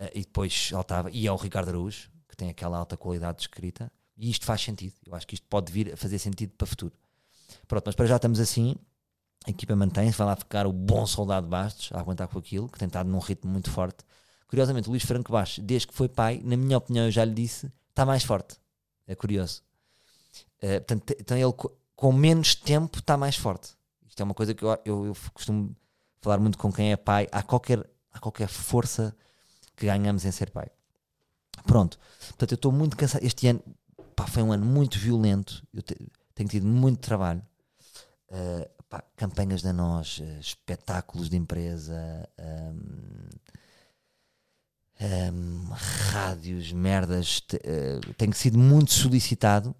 uh, e depois saltava. E é o Ricardo Araújo, que tem aquela alta qualidade de escrita. E isto faz sentido. Eu acho que isto pode vir a fazer sentido para o futuro. Pronto, mas para já estamos assim. A equipa mantém-se. Vai lá ficar o bom soldado Bastos a aguentar com aquilo, que tem estado num ritmo muito forte. Curiosamente, o Luís Franco Bastos, desde que foi pai, na minha opinião, eu já lhe disse, está mais forte. É curioso. Uh, portanto, então ele com menos tempo está mais forte. Isto é uma coisa que eu, eu, eu, costumo falar muito com quem é pai. Há qualquer, há qualquer força que ganhamos em ser pai. Pronto. Portanto, eu estou muito cansado. Este ano pá, foi um ano muito violento. Eu te, tenho tido muito trabalho. Uh, pá, campanhas da nós, uh, espetáculos de empresa, um, um, rádios, merdas. Te, uh, tenho sido muito solicitado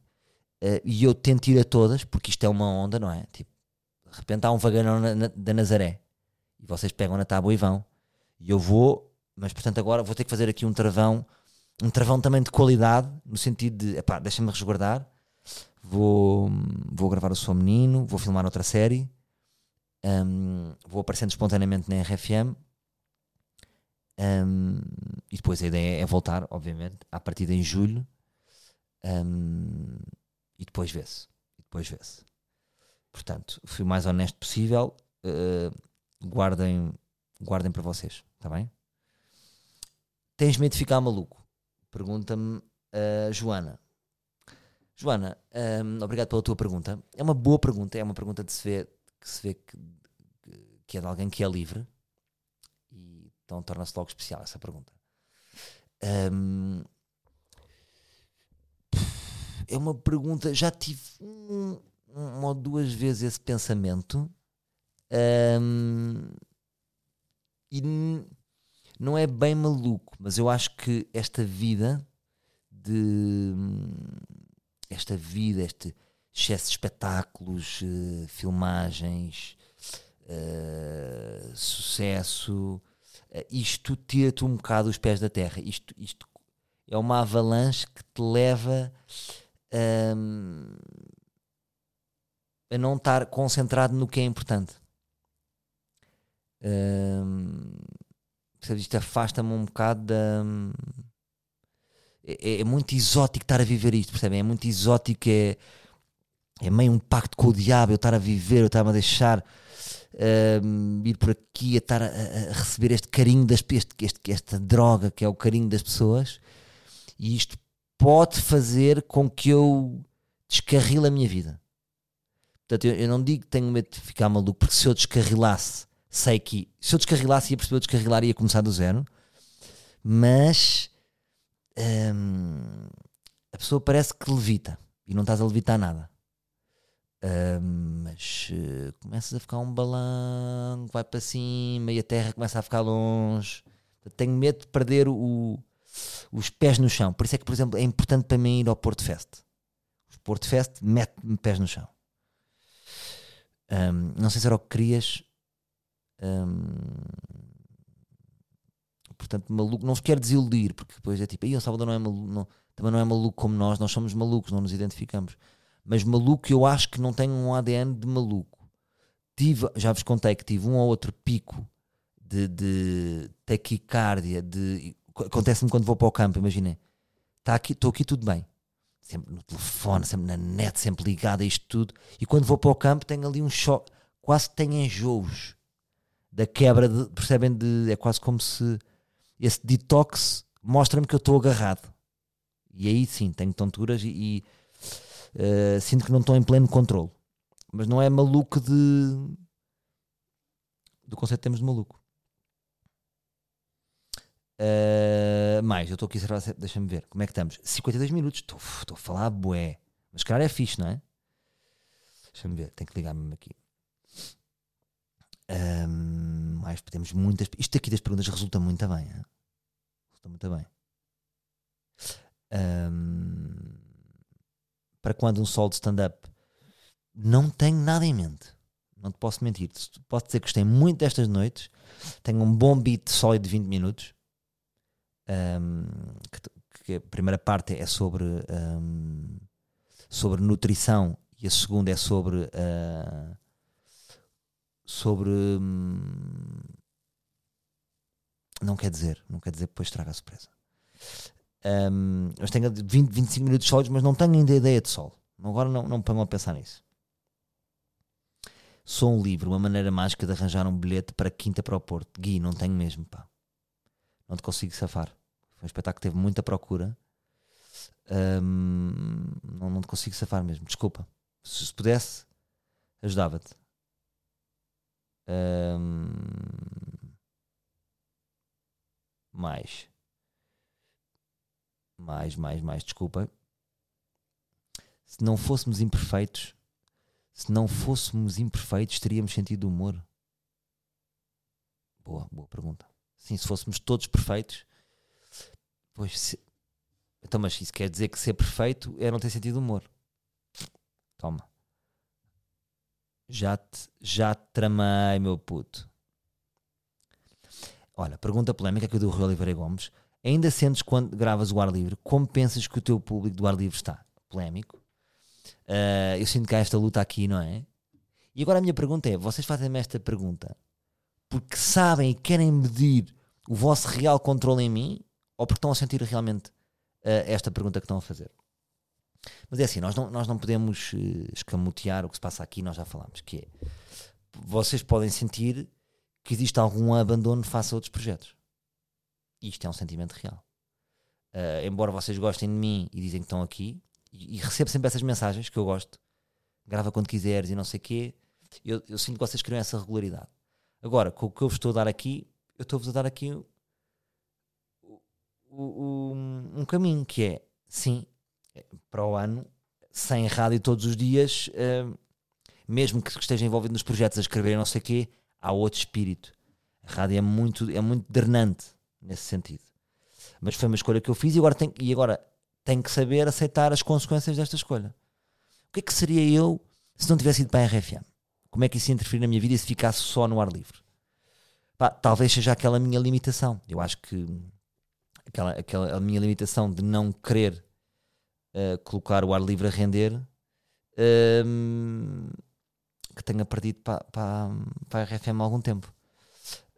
e eu tento ir a todas, porque isto é uma onda, não é? Tipo, de repente há um vagão na, na, da Nazaré e vocês pegam na tábua e vão. E eu vou, mas portanto agora vou ter que fazer aqui um travão, um travão também de qualidade, no sentido de, epá, deixa-me resguardar. Vou, vou gravar o Sou Menino, vou filmar outra série, um, vou aparecendo espontaneamente na RFM. Um, e depois a ideia é voltar, obviamente, à partida em julho. Um, e depois vê-se. Depois vê-se. Portanto, fui o mais honesto possível. Uh, guardem, guardem para vocês, está bem? Tens medo de ficar maluco? Pergunta-me a Joana. Joana, um, obrigado pela tua pergunta. É uma boa pergunta, é uma pergunta de se ver, que se vê que, que é de alguém que é livre e então torna-se logo especial essa pergunta. Um, é uma pergunta. Já tive um, uma ou duas vezes esse pensamento. Um, e não é bem maluco, mas eu acho que esta vida de esta vida, este excesso de espetáculos, uh, filmagens, uh, sucesso, uh, isto tira-te um bocado os pés da terra. Isto, isto é uma avalanche que te leva um, a não estar concentrado no que é importante. Um, isto afasta-me um bocado da. É, é, muito exótico estar a viver isto, percebem? É muito exótico, é, é meio um pacto com o diabo eu estar a viver, eu estar-me a deixar um, ir por aqui, a estar a, a receber este carinho, das, este, este, esta droga que é o carinho das pessoas, e isto pode fazer com que eu descarrile a minha vida. Portanto, eu, eu não digo que tenho medo de ficar maluco, porque se eu descarrilasse, sei que se eu descarrilasse ia perceber eu descarrilar ia começar do zero, mas hum, a pessoa parece que levita e não estás a levitar nada. Hum, mas uh, começas a ficar um balão, vai para cima e a terra começa a ficar longe. Tenho medo de perder o, os pés no chão. Por isso é que, por exemplo, é importante para mim ir ao Porto Fest. O Porto Fest mete-me pés no chão. Um, não sei se era o que querias. Um, portanto, maluco, não vos quero desiludir, porque depois é tipo, aí o Salvador não é maluco, não, também não é maluco como nós, nós somos malucos, não nos identificamos. Mas maluco, eu acho que não tenho um ADN de maluco. Tive, já vos contei que tive um ou outro pico de, de taquicardia, de acontece-me quando vou para o campo, imaginem. Tá aqui, estou aqui tudo bem. Sempre no telefone, sempre na net, sempre ligado a isto tudo. E quando vou para o campo tenho ali um choque, quase tenho enjoos da quebra de, percebem de, é quase como se esse detox mostra-me que eu estou agarrado. E aí sim, tenho tonturas e, e uh, sinto que não estou em pleno controle. Mas não é maluco de do conceito que temos de maluco. Uh, mais, eu estou aqui, deixa-me ver, como é que estamos? 52 minutos, estou a falar bué, mas claro é fixe, não é? Deixa-me ver, tenho que ligar-me aqui. Um, mais, temos muitas. Isto aqui das perguntas resulta muito bem, hein? resulta muito bem. Um, para quando um sol de stand-up, não tenho nada em mente. Não te posso mentir. Posso dizer que gostei muito destas noites. Tenho um bom beat sólido de 20 minutos um, que, que, a primeira parte é sobre, um, sobre nutrição e a segunda é sobre uh, sobre um, não quer dizer, não quer dizer que depois traga a surpresa. Um, mas tenho 20, 25 minutos sólidos, mas não tenho ainda ideia de sol. Agora não, não ponham a pensar nisso. Sou um livro, uma maneira mágica de arranjar um bilhete para quinta para o Porto. Gui, não tenho mesmo, pá. Não te consigo safar. Foi um espetáculo que teve muita procura. Um, não, não te consigo safar mesmo. Desculpa. Se, se pudesse, ajudava-te. Um, mais. Mais, mais, mais. Desculpa. Se não fôssemos imperfeitos, se não fôssemos imperfeitos, teríamos sentido humor? Boa, boa pergunta. Sim, se fôssemos todos perfeitos, Pois, se... então, mas isso quer dizer que ser perfeito é não ter sentido humor. Toma. Já te, já te tramei, meu puto. Olha, pergunta polémica que eu do Rui Oliveira Gomes. Ainda sentes quando gravas o ar livre? Como pensas que o teu público do ar livre está? Polémico. Uh, eu sinto que há esta luta aqui, não é? E agora a minha pergunta é: vocês fazem-me esta pergunta porque sabem e querem medir o vosso real controle em mim ou porque estão a sentir realmente uh, esta pergunta que estão a fazer. Mas é assim, nós não, nós não podemos uh, escamotear o que se passa aqui, nós já falámos, que é, vocês podem sentir que existe algum abandono face a outros projetos. Isto é um sentimento real. Uh, embora vocês gostem de mim e dizem que estão aqui, e, e recebo sempre essas mensagens que eu gosto, grava quando quiseres e não sei o quê, eu, eu sinto que vocês criam essa regularidade. Agora, com o que eu vos estou a dar aqui, eu estou-vos a dar aqui o, o, um caminho que é, sim, para o ano, sem rádio todos os dias, uh, mesmo que esteja envolvido nos projetos a escrever não sei o quê, há outro espírito. A rádio é muito, é muito drenante nesse sentido. Mas foi uma escolha que eu fiz e agora tenho, e agora tenho que saber aceitar as consequências desta escolha. O que é que seria eu se não tivesse ido para a RFM? Como é que isso ia interferir na minha vida se ficasse só no ar livre? Pá, talvez seja aquela minha limitação. Eu acho que aquela, aquela minha limitação de não querer colocar o ar livre a render uh, que tenha perdido para, para, para a RFM há algum tempo.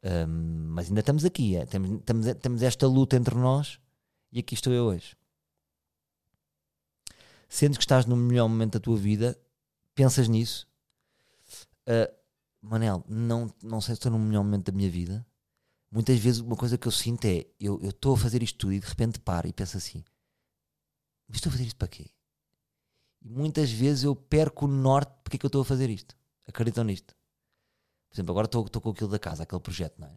Um, mas ainda estamos aqui, é? temos, temos, temos esta luta entre nós e aqui estou eu hoje. Sendo que estás no melhor momento da tua vida, pensas nisso. Uh, Manel, não, não sei se estou no melhor momento da minha vida. Muitas vezes uma coisa que eu sinto é eu estou a fazer isto tudo e de repente paro e penso assim: mas estou a fazer isto para quê? E muitas vezes eu perco o norte porque é que eu estou a fazer isto. Acreditam nisto? Por exemplo, agora estou, estou com aquilo da casa, aquele projeto, não é?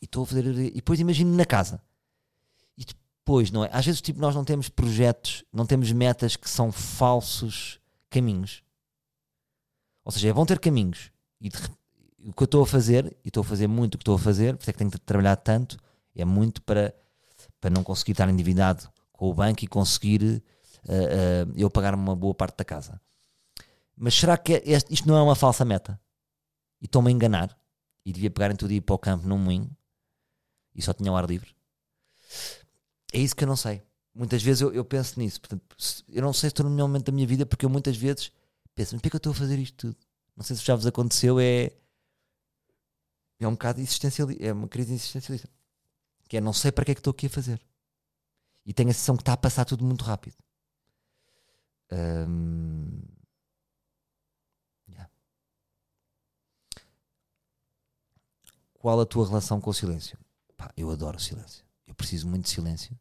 E estou a fazer. E depois imagino na casa. E depois, não é? Às vezes, tipo, nós não temos projetos, não temos metas que são falsos caminhos. Ou seja, é bom ter caminhos. E de, o que eu estou a fazer, e estou a fazer muito o que estou a fazer, por isso é que tenho que trabalhar tanto, é muito para, para não conseguir estar endividado com o banco e conseguir uh, uh, eu pagar uma boa parte da casa. Mas será que é, isto não é uma falsa meta? e estou-me a enganar e devia pegar em tudo e ir para o campo num moinho e só tinha o ar livre. É isso que eu não sei. Muitas vezes eu, eu penso nisso. Portanto, eu não sei se estou no melhor momento da minha vida porque eu muitas vezes penso, mas por que eu estou a fazer isto tudo? Não sei se já vos aconteceu, é. É um bocado existencialista. É uma crise existencialista. Que é não sei para que é que estou aqui a fazer. E tenho a sensação que está a passar tudo muito rápido. Hum, qual a tua relação com o silêncio? Pá, eu adoro o silêncio. Eu preciso muito de silêncio.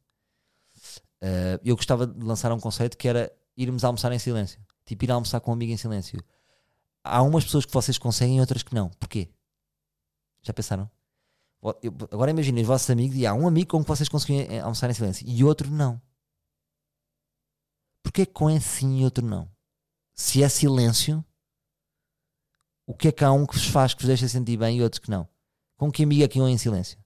Uh, eu gostava de lançar um conceito que era irmos almoçar em silêncio. Tipo, ir almoçar com um amigo em silêncio. Há umas pessoas que vocês conseguem e outras que não. Porquê? Já pensaram? Agora imaginem os vossos amigos e há um amigo com que vocês conseguem eh, almoçar em silêncio e outro não. Porquê que com é sim e outro não? Se é silêncio, o que é que há um que vos faz que vos deixa sentir bem e outros que não? Com que amigo é que iam em silêncio?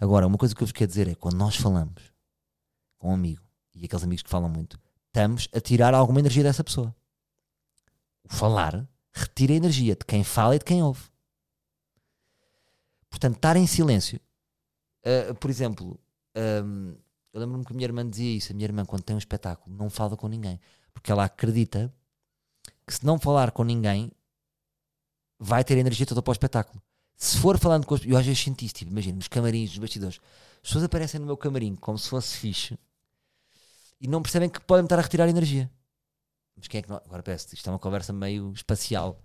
Agora, uma coisa que eu vos quero dizer é quando nós falamos com um amigo e aqueles amigos que falam muito, estamos a tirar alguma energia dessa pessoa. O falar retira a energia de quem fala e de quem ouve. Portanto, estar em silêncio. Uh, por exemplo, um, eu lembro-me que a minha irmã dizia isso. A minha irmã, quando tem um espetáculo, não fala com ninguém. Porque ela acredita que se não falar com ninguém, vai ter energia toda para o espetáculo se for falando com as eu às vezes senti isso, tipo, imagina, nos camarins, nos bastidores, as pessoas aparecem no meu camarim como se fosse fixe e não percebem que podem estar a retirar energia. Mas quem é que não. Agora peço, isto é uma conversa meio espacial,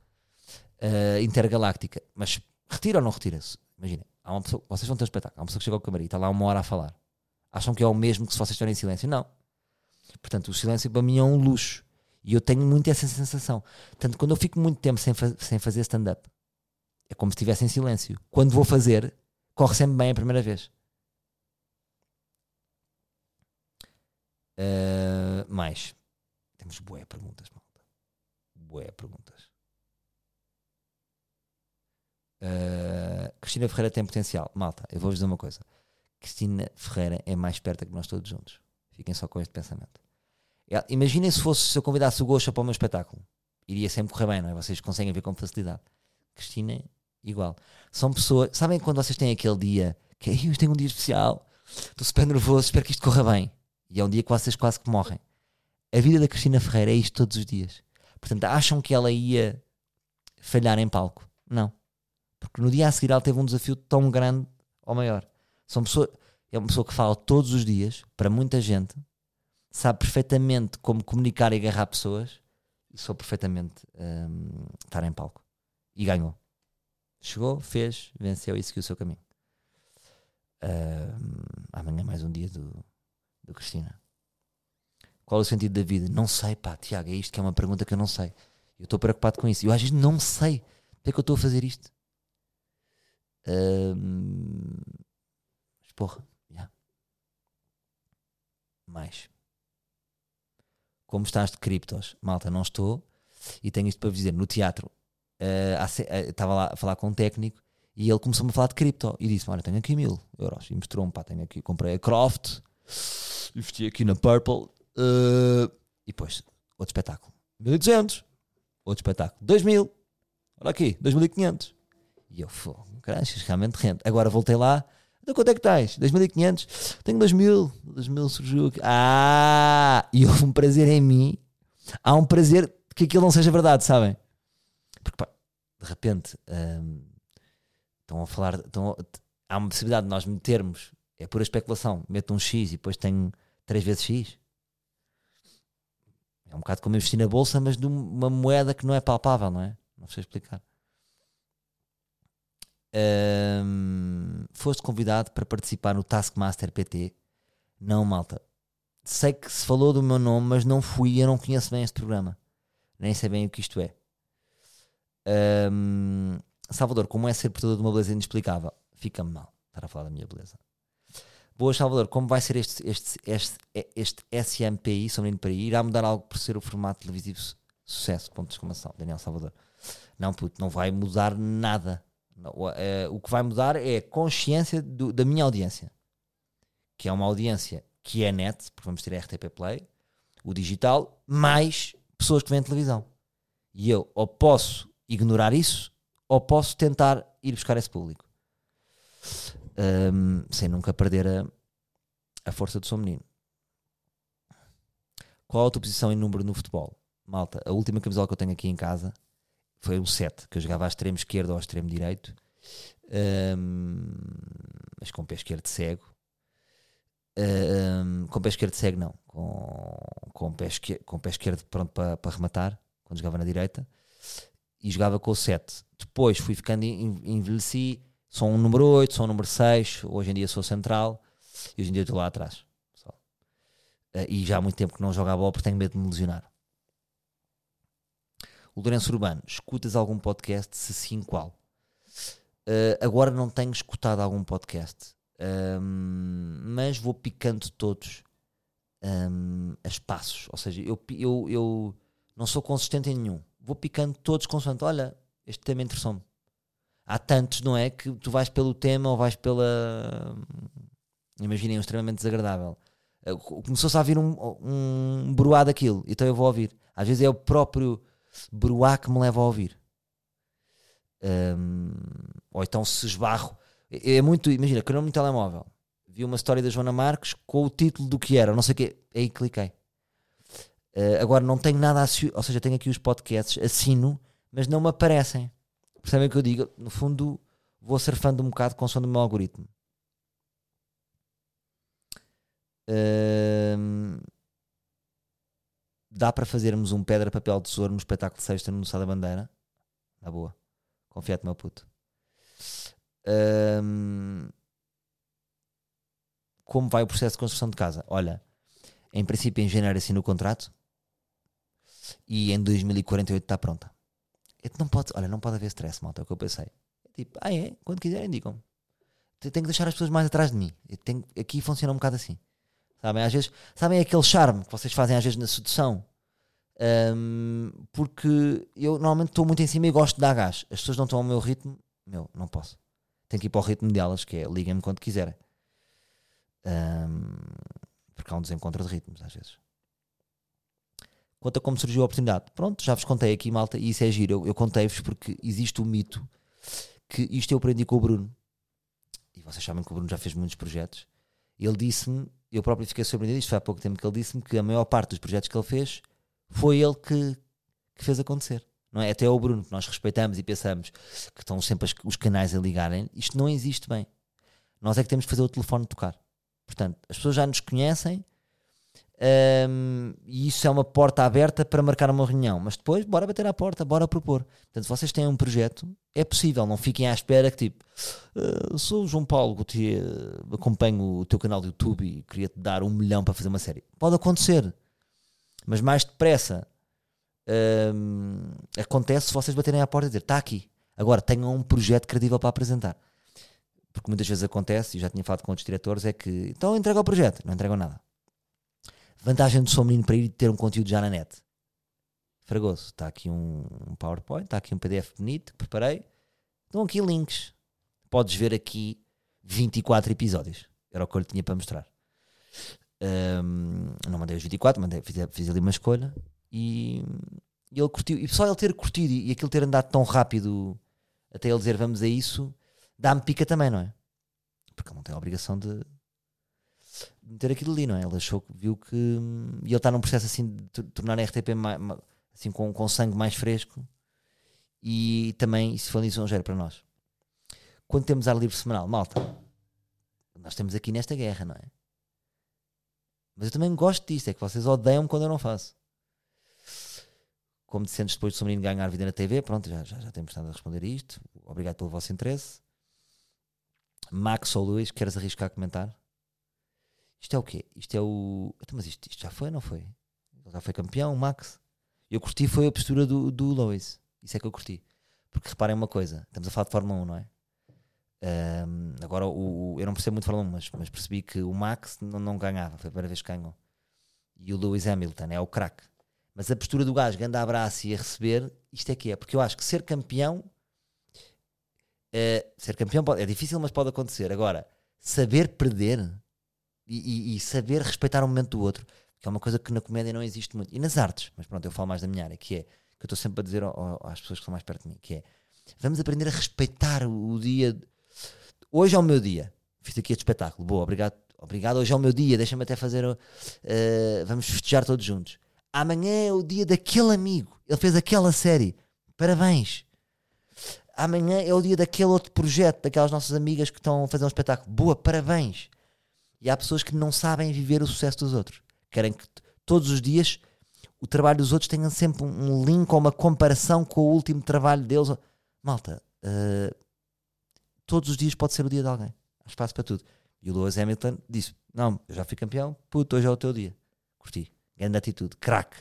uh, intergaláctica, mas retira ou não retira-se? Imagina, há uma pessoa, vocês vão ter um espetáculo, há uma pessoa que chega ao camarim e está lá uma hora a falar. Acham que é o mesmo que se vocês estiverem em silêncio? Não. Portanto, o silêncio para mim é um luxo. E eu tenho muito essa sensação. Tanto quando eu fico muito tempo sem, fa sem fazer stand-up, é como se estivesse em silêncio. Quando vou fazer, corre sempre bem a primeira vez. Uh, mais. Temos boé perguntas, malta. Boé perguntas. Uh, Cristina Ferreira tem potencial. Malta, eu vou-vos dizer uma coisa. Cristina Ferreira é mais esperta que nós todos juntos. Fiquem só com este pensamento. Imaginem se fosse se eu convidasse o Gosha para o meu espetáculo. Iria sempre correr bem, não é? Vocês conseguem ver com facilidade. Cristina igual. São pessoas. Sabem quando vocês têm aquele dia que eu tenho um dia especial, estou super nervoso, espero que isto corra bem. E é um dia que vocês quase que morrem. A vida da Cristina Ferreira é isto todos os dias. Portanto, acham que ela ia falhar em palco? Não. Porque no dia a seguir ela teve um desafio tão grande ou maior. São pessoas, é uma pessoa que fala todos os dias, para muita gente, sabe perfeitamente como comunicar e agarrar pessoas e soube perfeitamente um, estar em palco. E ganhou. Chegou, fez, venceu e seguiu o seu caminho. Uh, amanhã mais um dia do, do Cristina. Qual é o sentido da vida? Não sei, pá, Tiago, é isto que é uma pergunta que eu não sei. Eu estou preocupado com isso. Eu às vezes não sei. Por que é que eu estou a fazer isto? Uh, mas porra, yeah. mais. Como estás de criptos? Malta, não estou. E tenho isto para vos dizer. No teatro, uh, estava lá a falar com um técnico e ele começou-me a falar de cripto e disse: Olha, tenho aqui mil euros. E mostrou-me, pá, tenho aqui, comprei a Croft investi aqui na Purple. Uh, e depois, outro espetáculo. 1200. Outro espetáculo. 2000. Olha aqui, 2500. E eu, caralho, isto realmente rende. Agora voltei lá. Então quanto é que tens? 2500? Tenho 2000. 2000 surgiu aqui. Ah! E houve um prazer em mim. Há um prazer que aquilo não seja verdade, sabem? Porque pá, de repente hum, estão a falar. Estão, há uma possibilidade de nós metermos. É pura especulação. Meto um X e depois tenho 3 vezes X. É um bocado como investir na bolsa, mas de uma moeda que não é palpável, não é? Não sei explicar. Um, foste convidado para participar no Taskmaster PT? Não, malta. Sei que se falou do meu nome, mas não fui. Eu não conheço bem este programa. Nem sei bem o que isto é. Um, Salvador, como é ser portador de uma beleza inexplicável? Fica-me mal estar a falar da minha beleza. Boa, Salvador, como vai ser este, este, este, este SMPI, Sombrinho para ir? Irá mudar algo por ser o formato televisivo sucesso? Ponto de exclamação, Daniel Salvador. Não, puto, não vai mudar nada é, o que vai mudar é a consciência do, da minha audiência, que é uma audiência que é net, porque vamos ter a RTP Play, o digital, mais pessoas que vêm televisão. E eu ou posso ignorar isso, ou posso tentar ir buscar esse público. Um, sem nunca perder a, a força do seu menino. Qual a tua posição em número no futebol? Malta, a última camisola que eu tenho aqui em casa foi o 7, que eu jogava ao extremo esquerdo ou ao extremo direito, um, mas com o pé esquerdo cego. Um, com o pé esquerdo cego, não, com, com, o, pé esquerdo, com o pé esquerdo pronto para, para rematar, quando jogava na direita, e jogava com o 7. Depois fui ficando, envelheci, sou um número 8, sou um número 6, hoje em dia sou central, e hoje em dia estou lá atrás. Uh, e já há muito tempo que não jogo a bola porque tenho medo de me lesionar. O Lourenço Urbano, escutas algum podcast? Se sim, qual? Uh, agora não tenho escutado algum podcast, um, mas vou picando todos um, a espaços. Ou seja, eu, eu, eu não sou consistente em nenhum. Vou picando todos consoante. Olha, este tema interessou-me. Há tantos, não é? Que tu vais pelo tema ou vais pela. Imaginem, um extremamente desagradável. Uh, Começou-se a ouvir um, um broá daquilo, então eu vou ouvir. Às vezes é o próprio bruá que me leva a ouvir. Um, ou então se esbarro. É, é muito. Imagina, que no telemóvel vi uma história da Joana Marques com o título do que era, não sei o quê. Aí cliquei. Uh, agora não tenho nada ou seja, tenho aqui os podcasts, assino, mas não me aparecem. Percebem o que eu digo? No fundo, vou surfando um bocado com o som do meu algoritmo. Uh, dá para fazermos um pedra, papel, tesouro no espetáculo sexta no Sá da Bandeira? Na boa. Confia-te, meu puto. Um, como vai o processo de construção de casa? Olha, em princípio, em janeiro assina o contrato e em 2048 está pronta. Não pode, olha, não pode haver stress, malta, é o que eu pensei. É tipo, ah é? Quando quiserem, digam-me. Tenho que deixar as pessoas mais atrás de mim. Tenho, aqui funciona um bocado assim. Sabem, às vezes, sabem aquele charme que vocês fazem às vezes na sedução? Um, porque eu normalmente estou muito em cima e gosto de dar gás. As pessoas não estão ao meu ritmo, meu, não posso. Tenho que ir para o ritmo delas, que é liguem-me quando quiserem. Um, porque há um desencontro de ritmos às vezes. Quanto como surgiu a oportunidade, pronto, já vos contei aqui, malta, e isso é giro. Eu, eu contei-vos porque existe o mito que isto eu aprendi com o Bruno. E vocês sabem que o Bruno já fez muitos projetos. Ele disse-me eu próprio fiquei surpreendido, isto foi há pouco tempo que ele disse-me que a maior parte dos projetos que ele fez foi ele que, que fez acontecer. Não é? Até o Bruno, que nós respeitamos e pensamos que estão sempre os canais a ligarem, isto não existe bem. Nós é que temos que fazer o telefone tocar. Portanto, as pessoas já nos conhecem um, e isso é uma porta aberta para marcar uma reunião. Mas depois, bora bater à porta, bora propor. Portanto, vocês têm um projeto, é possível, não fiquem à espera que tipo, uh, sou o João Paulo, acompanho o teu canal do YouTube e queria-te dar um milhão para fazer uma série. Pode acontecer, mas mais depressa um, acontece se vocês baterem à porta e dizer, está aqui, agora tenham um projeto credível para apresentar. Porque muitas vezes acontece, e já tinha falado com outros diretores, é que então entrega o projeto, não entregam nada. Vantagem do Sou Menino para ir ter um conteúdo já na net. Fragoso, está aqui um, PowerPoint, está aqui um PDF bonito que preparei. Estão aqui links. Podes ver aqui 24 episódios. Era o que eu lhe tinha para mostrar. Um, não mandei os 24, mandei, fiz, fiz ali uma escolha e, e ele curtiu. E só ele ter curtido e aquilo ter andado tão rápido até ele dizer vamos a isso, dá-me pica também, não é? Porque ele não tem a obrigação de meter aquilo ali, não é? Ele achou viu que. E ele está num processo assim de tornar a RTP mais, assim, com, com sangue mais fresco e também isso foi um lisonjeiro para nós. Quando temos ar livre semanal, malta, nós estamos aqui nesta guerra, não é? Mas eu também gosto disto, é que vocês odeiam quando eu não faço. Como sentes depois de o menino ganhar vida na TV, pronto, já, já, já temos estado a responder isto. Obrigado pelo vosso interesse. Max ou Luís, queres arriscar a comentar? Isto é o quê? Isto é o. Então, mas isto, isto já foi, não foi? Ele já foi campeão, o Max. Eu curti foi a postura do, do Lois. Isso é que eu curti. Porque reparem uma coisa, estamos a falar de Fórmula 1, não é? Um, agora, o, o, eu não percebo muito Fórmula 1, mas, mas percebi que o Max não, não, ganhava, foi a primeira vez que ganhou. E o Lewis Hamilton é o craque. Mas a postura do gajo, grande abraço e a receber, isto é que é. Porque eu acho que ser campeão, é, ser campeão pode, é difícil, mas pode acontecer. Agora, saber perder e, e, e, saber respeitar o momento do outro, que é uma coisa que na comédia não existe muito. E nas artes, mas pronto, eu falo mais da minha área, que é, que eu estou sempre a dizer ao, ao, às pessoas que estão mais perto de mim, que é, vamos aprender a respeitar o, o dia Hoje é o meu dia. Fiz aqui este espetáculo. Boa, obrigado. Obrigado, hoje é o meu dia. Deixa-me até fazer. Uh, vamos festejar todos juntos. Amanhã é o dia daquele amigo. Ele fez aquela série. Parabéns. Amanhã é o dia daquele outro projeto, daquelas nossas amigas que estão a fazer um espetáculo. Boa, parabéns. E há pessoas que não sabem viver o sucesso dos outros. Querem que todos os dias o trabalho dos outros tenha sempre um link ou uma comparação com o último trabalho deles. Malta, uh, todos os dias pode ser o dia de alguém. Há espaço para tudo. E o Lewis Hamilton disse: Não, eu já fui campeão, puto, hoje é o teu dia. Curti. Grande atitude. Crack.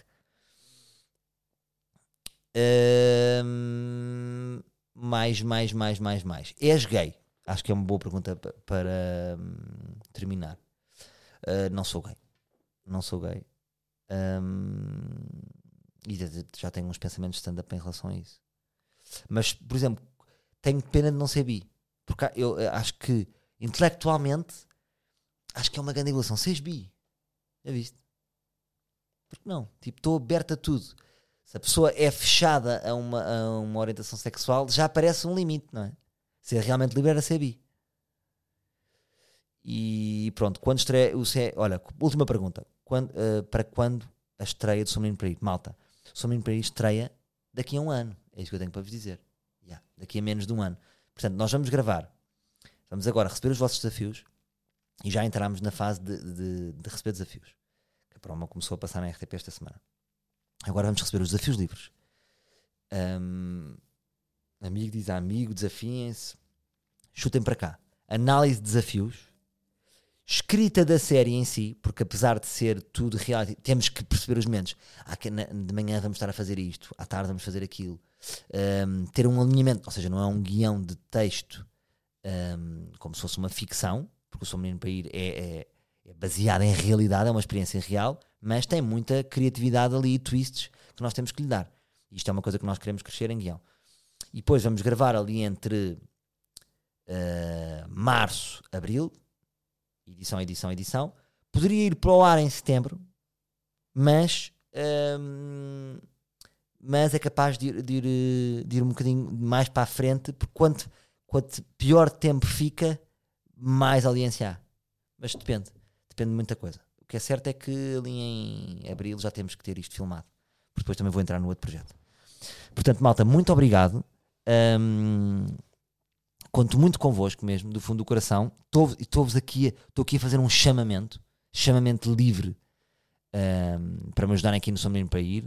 Um, mais, mais, mais, mais, mais. És gay? Acho que é uma boa pergunta para um, terminar. Uh, não sou gay. Não sou gay. Um, e já tenho uns pensamentos stand-up em relação a isso. Mas, por exemplo, tenho pena de não ser bi. Porque eu acho que intelectualmente acho que é uma grande evolução. Seis bi. Já viste? Porque não? Tipo, estou aberto a tudo. Se a pessoa é fechada a uma, a uma orientação sexual, já aparece um limite, não é? Ser realmente livre era ser bi. E pronto, quando estreia. O C... Olha, última pergunta. Quando, uh, para quando a estreia do para Malta, o Sou Menino para estreia daqui a um ano. É isso que eu tenho para vos dizer. Yeah, daqui a menos de um ano. Portanto, nós vamos gravar. Vamos agora receber os vossos desafios e já entramos na fase de, de, de receber desafios. A promo começou a passar na RTP esta semana. Agora vamos receber os desafios livres. Um, amigo diz a amigo, desafiem-se, chutem para cá. Análise de desafios, escrita da série em si, porque apesar de ser tudo real, temos que perceber os momentos. Ah, de manhã vamos estar a fazer isto, à tarde vamos fazer aquilo um, ter um alinhamento, ou seja, não é um guião de texto um, como se fosse uma ficção, porque o Sou Menino para Ir é, é, é baseado em realidade, é uma experiência real, mas tem muita criatividade ali e twists que nós temos que lhe dar. Isto é uma coisa que nós queremos crescer em guião. E depois vamos gravar ali entre uh, março, abril, edição, edição, edição. Poderia ir para o ar em setembro, mas um, mas é capaz de ir, de ir, de ir um bocadinho mais para a frente, porque quanto, quanto pior tempo fica, mais audiência há. Mas depende, depende de muita coisa. O que é certo é que ali em abril já temos que ter isto filmado, porque depois também vou entrar no outro projeto. Portanto, malta, muito obrigado. Um, conto muito convosco mesmo, do fundo do coração. Estou-vos aqui, estou aqui a fazer um chamamento, chamamento livre um, para me ajudarem aqui no São Menino para ir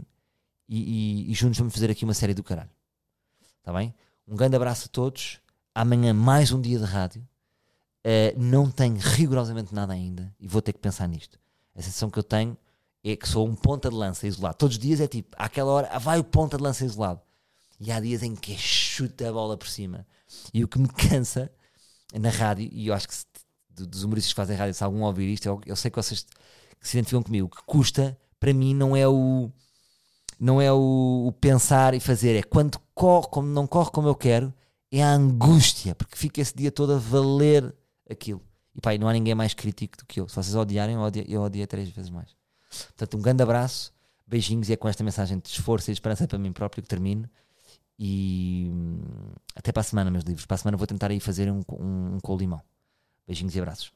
e, e, e, juntos vamos fazer aqui uma série do caralho. Está bem? Um grande abraço a todos. Amanhã mais um dia de rádio. Uh, não tenho rigorosamente nada ainda e vou ter que pensar nisto. A sensação que eu tenho é que sou um ponta de lança isolado. Todos os dias é tipo, àquela hora vai o ponta de lança isolado. E há dias em que é chuta a bola por cima. E o que me cansa na rádio, e eu acho que se, dos humoristas que fazem rádio, se algum ouvir isto, eu, eu sei que vocês que se identificam comigo, o que custa para mim não é o não é o, o, pensar e fazer, é quando corre, como não corre como eu quero, é a angústia, porque fica esse dia todo a valer aquilo. E pá, e não há ninguém mais crítico do que eu. Se vocês odiarem, eu odio, eu odiei três vezes mais. Portanto, um grande abraço, beijinhos e é com esta mensagem de esforço e de esperança para mim próprio que termino. E hum, até para a semana, meus livros. Para a semana vou tentar aí fazer um, um, um. Beijinhos e abraços.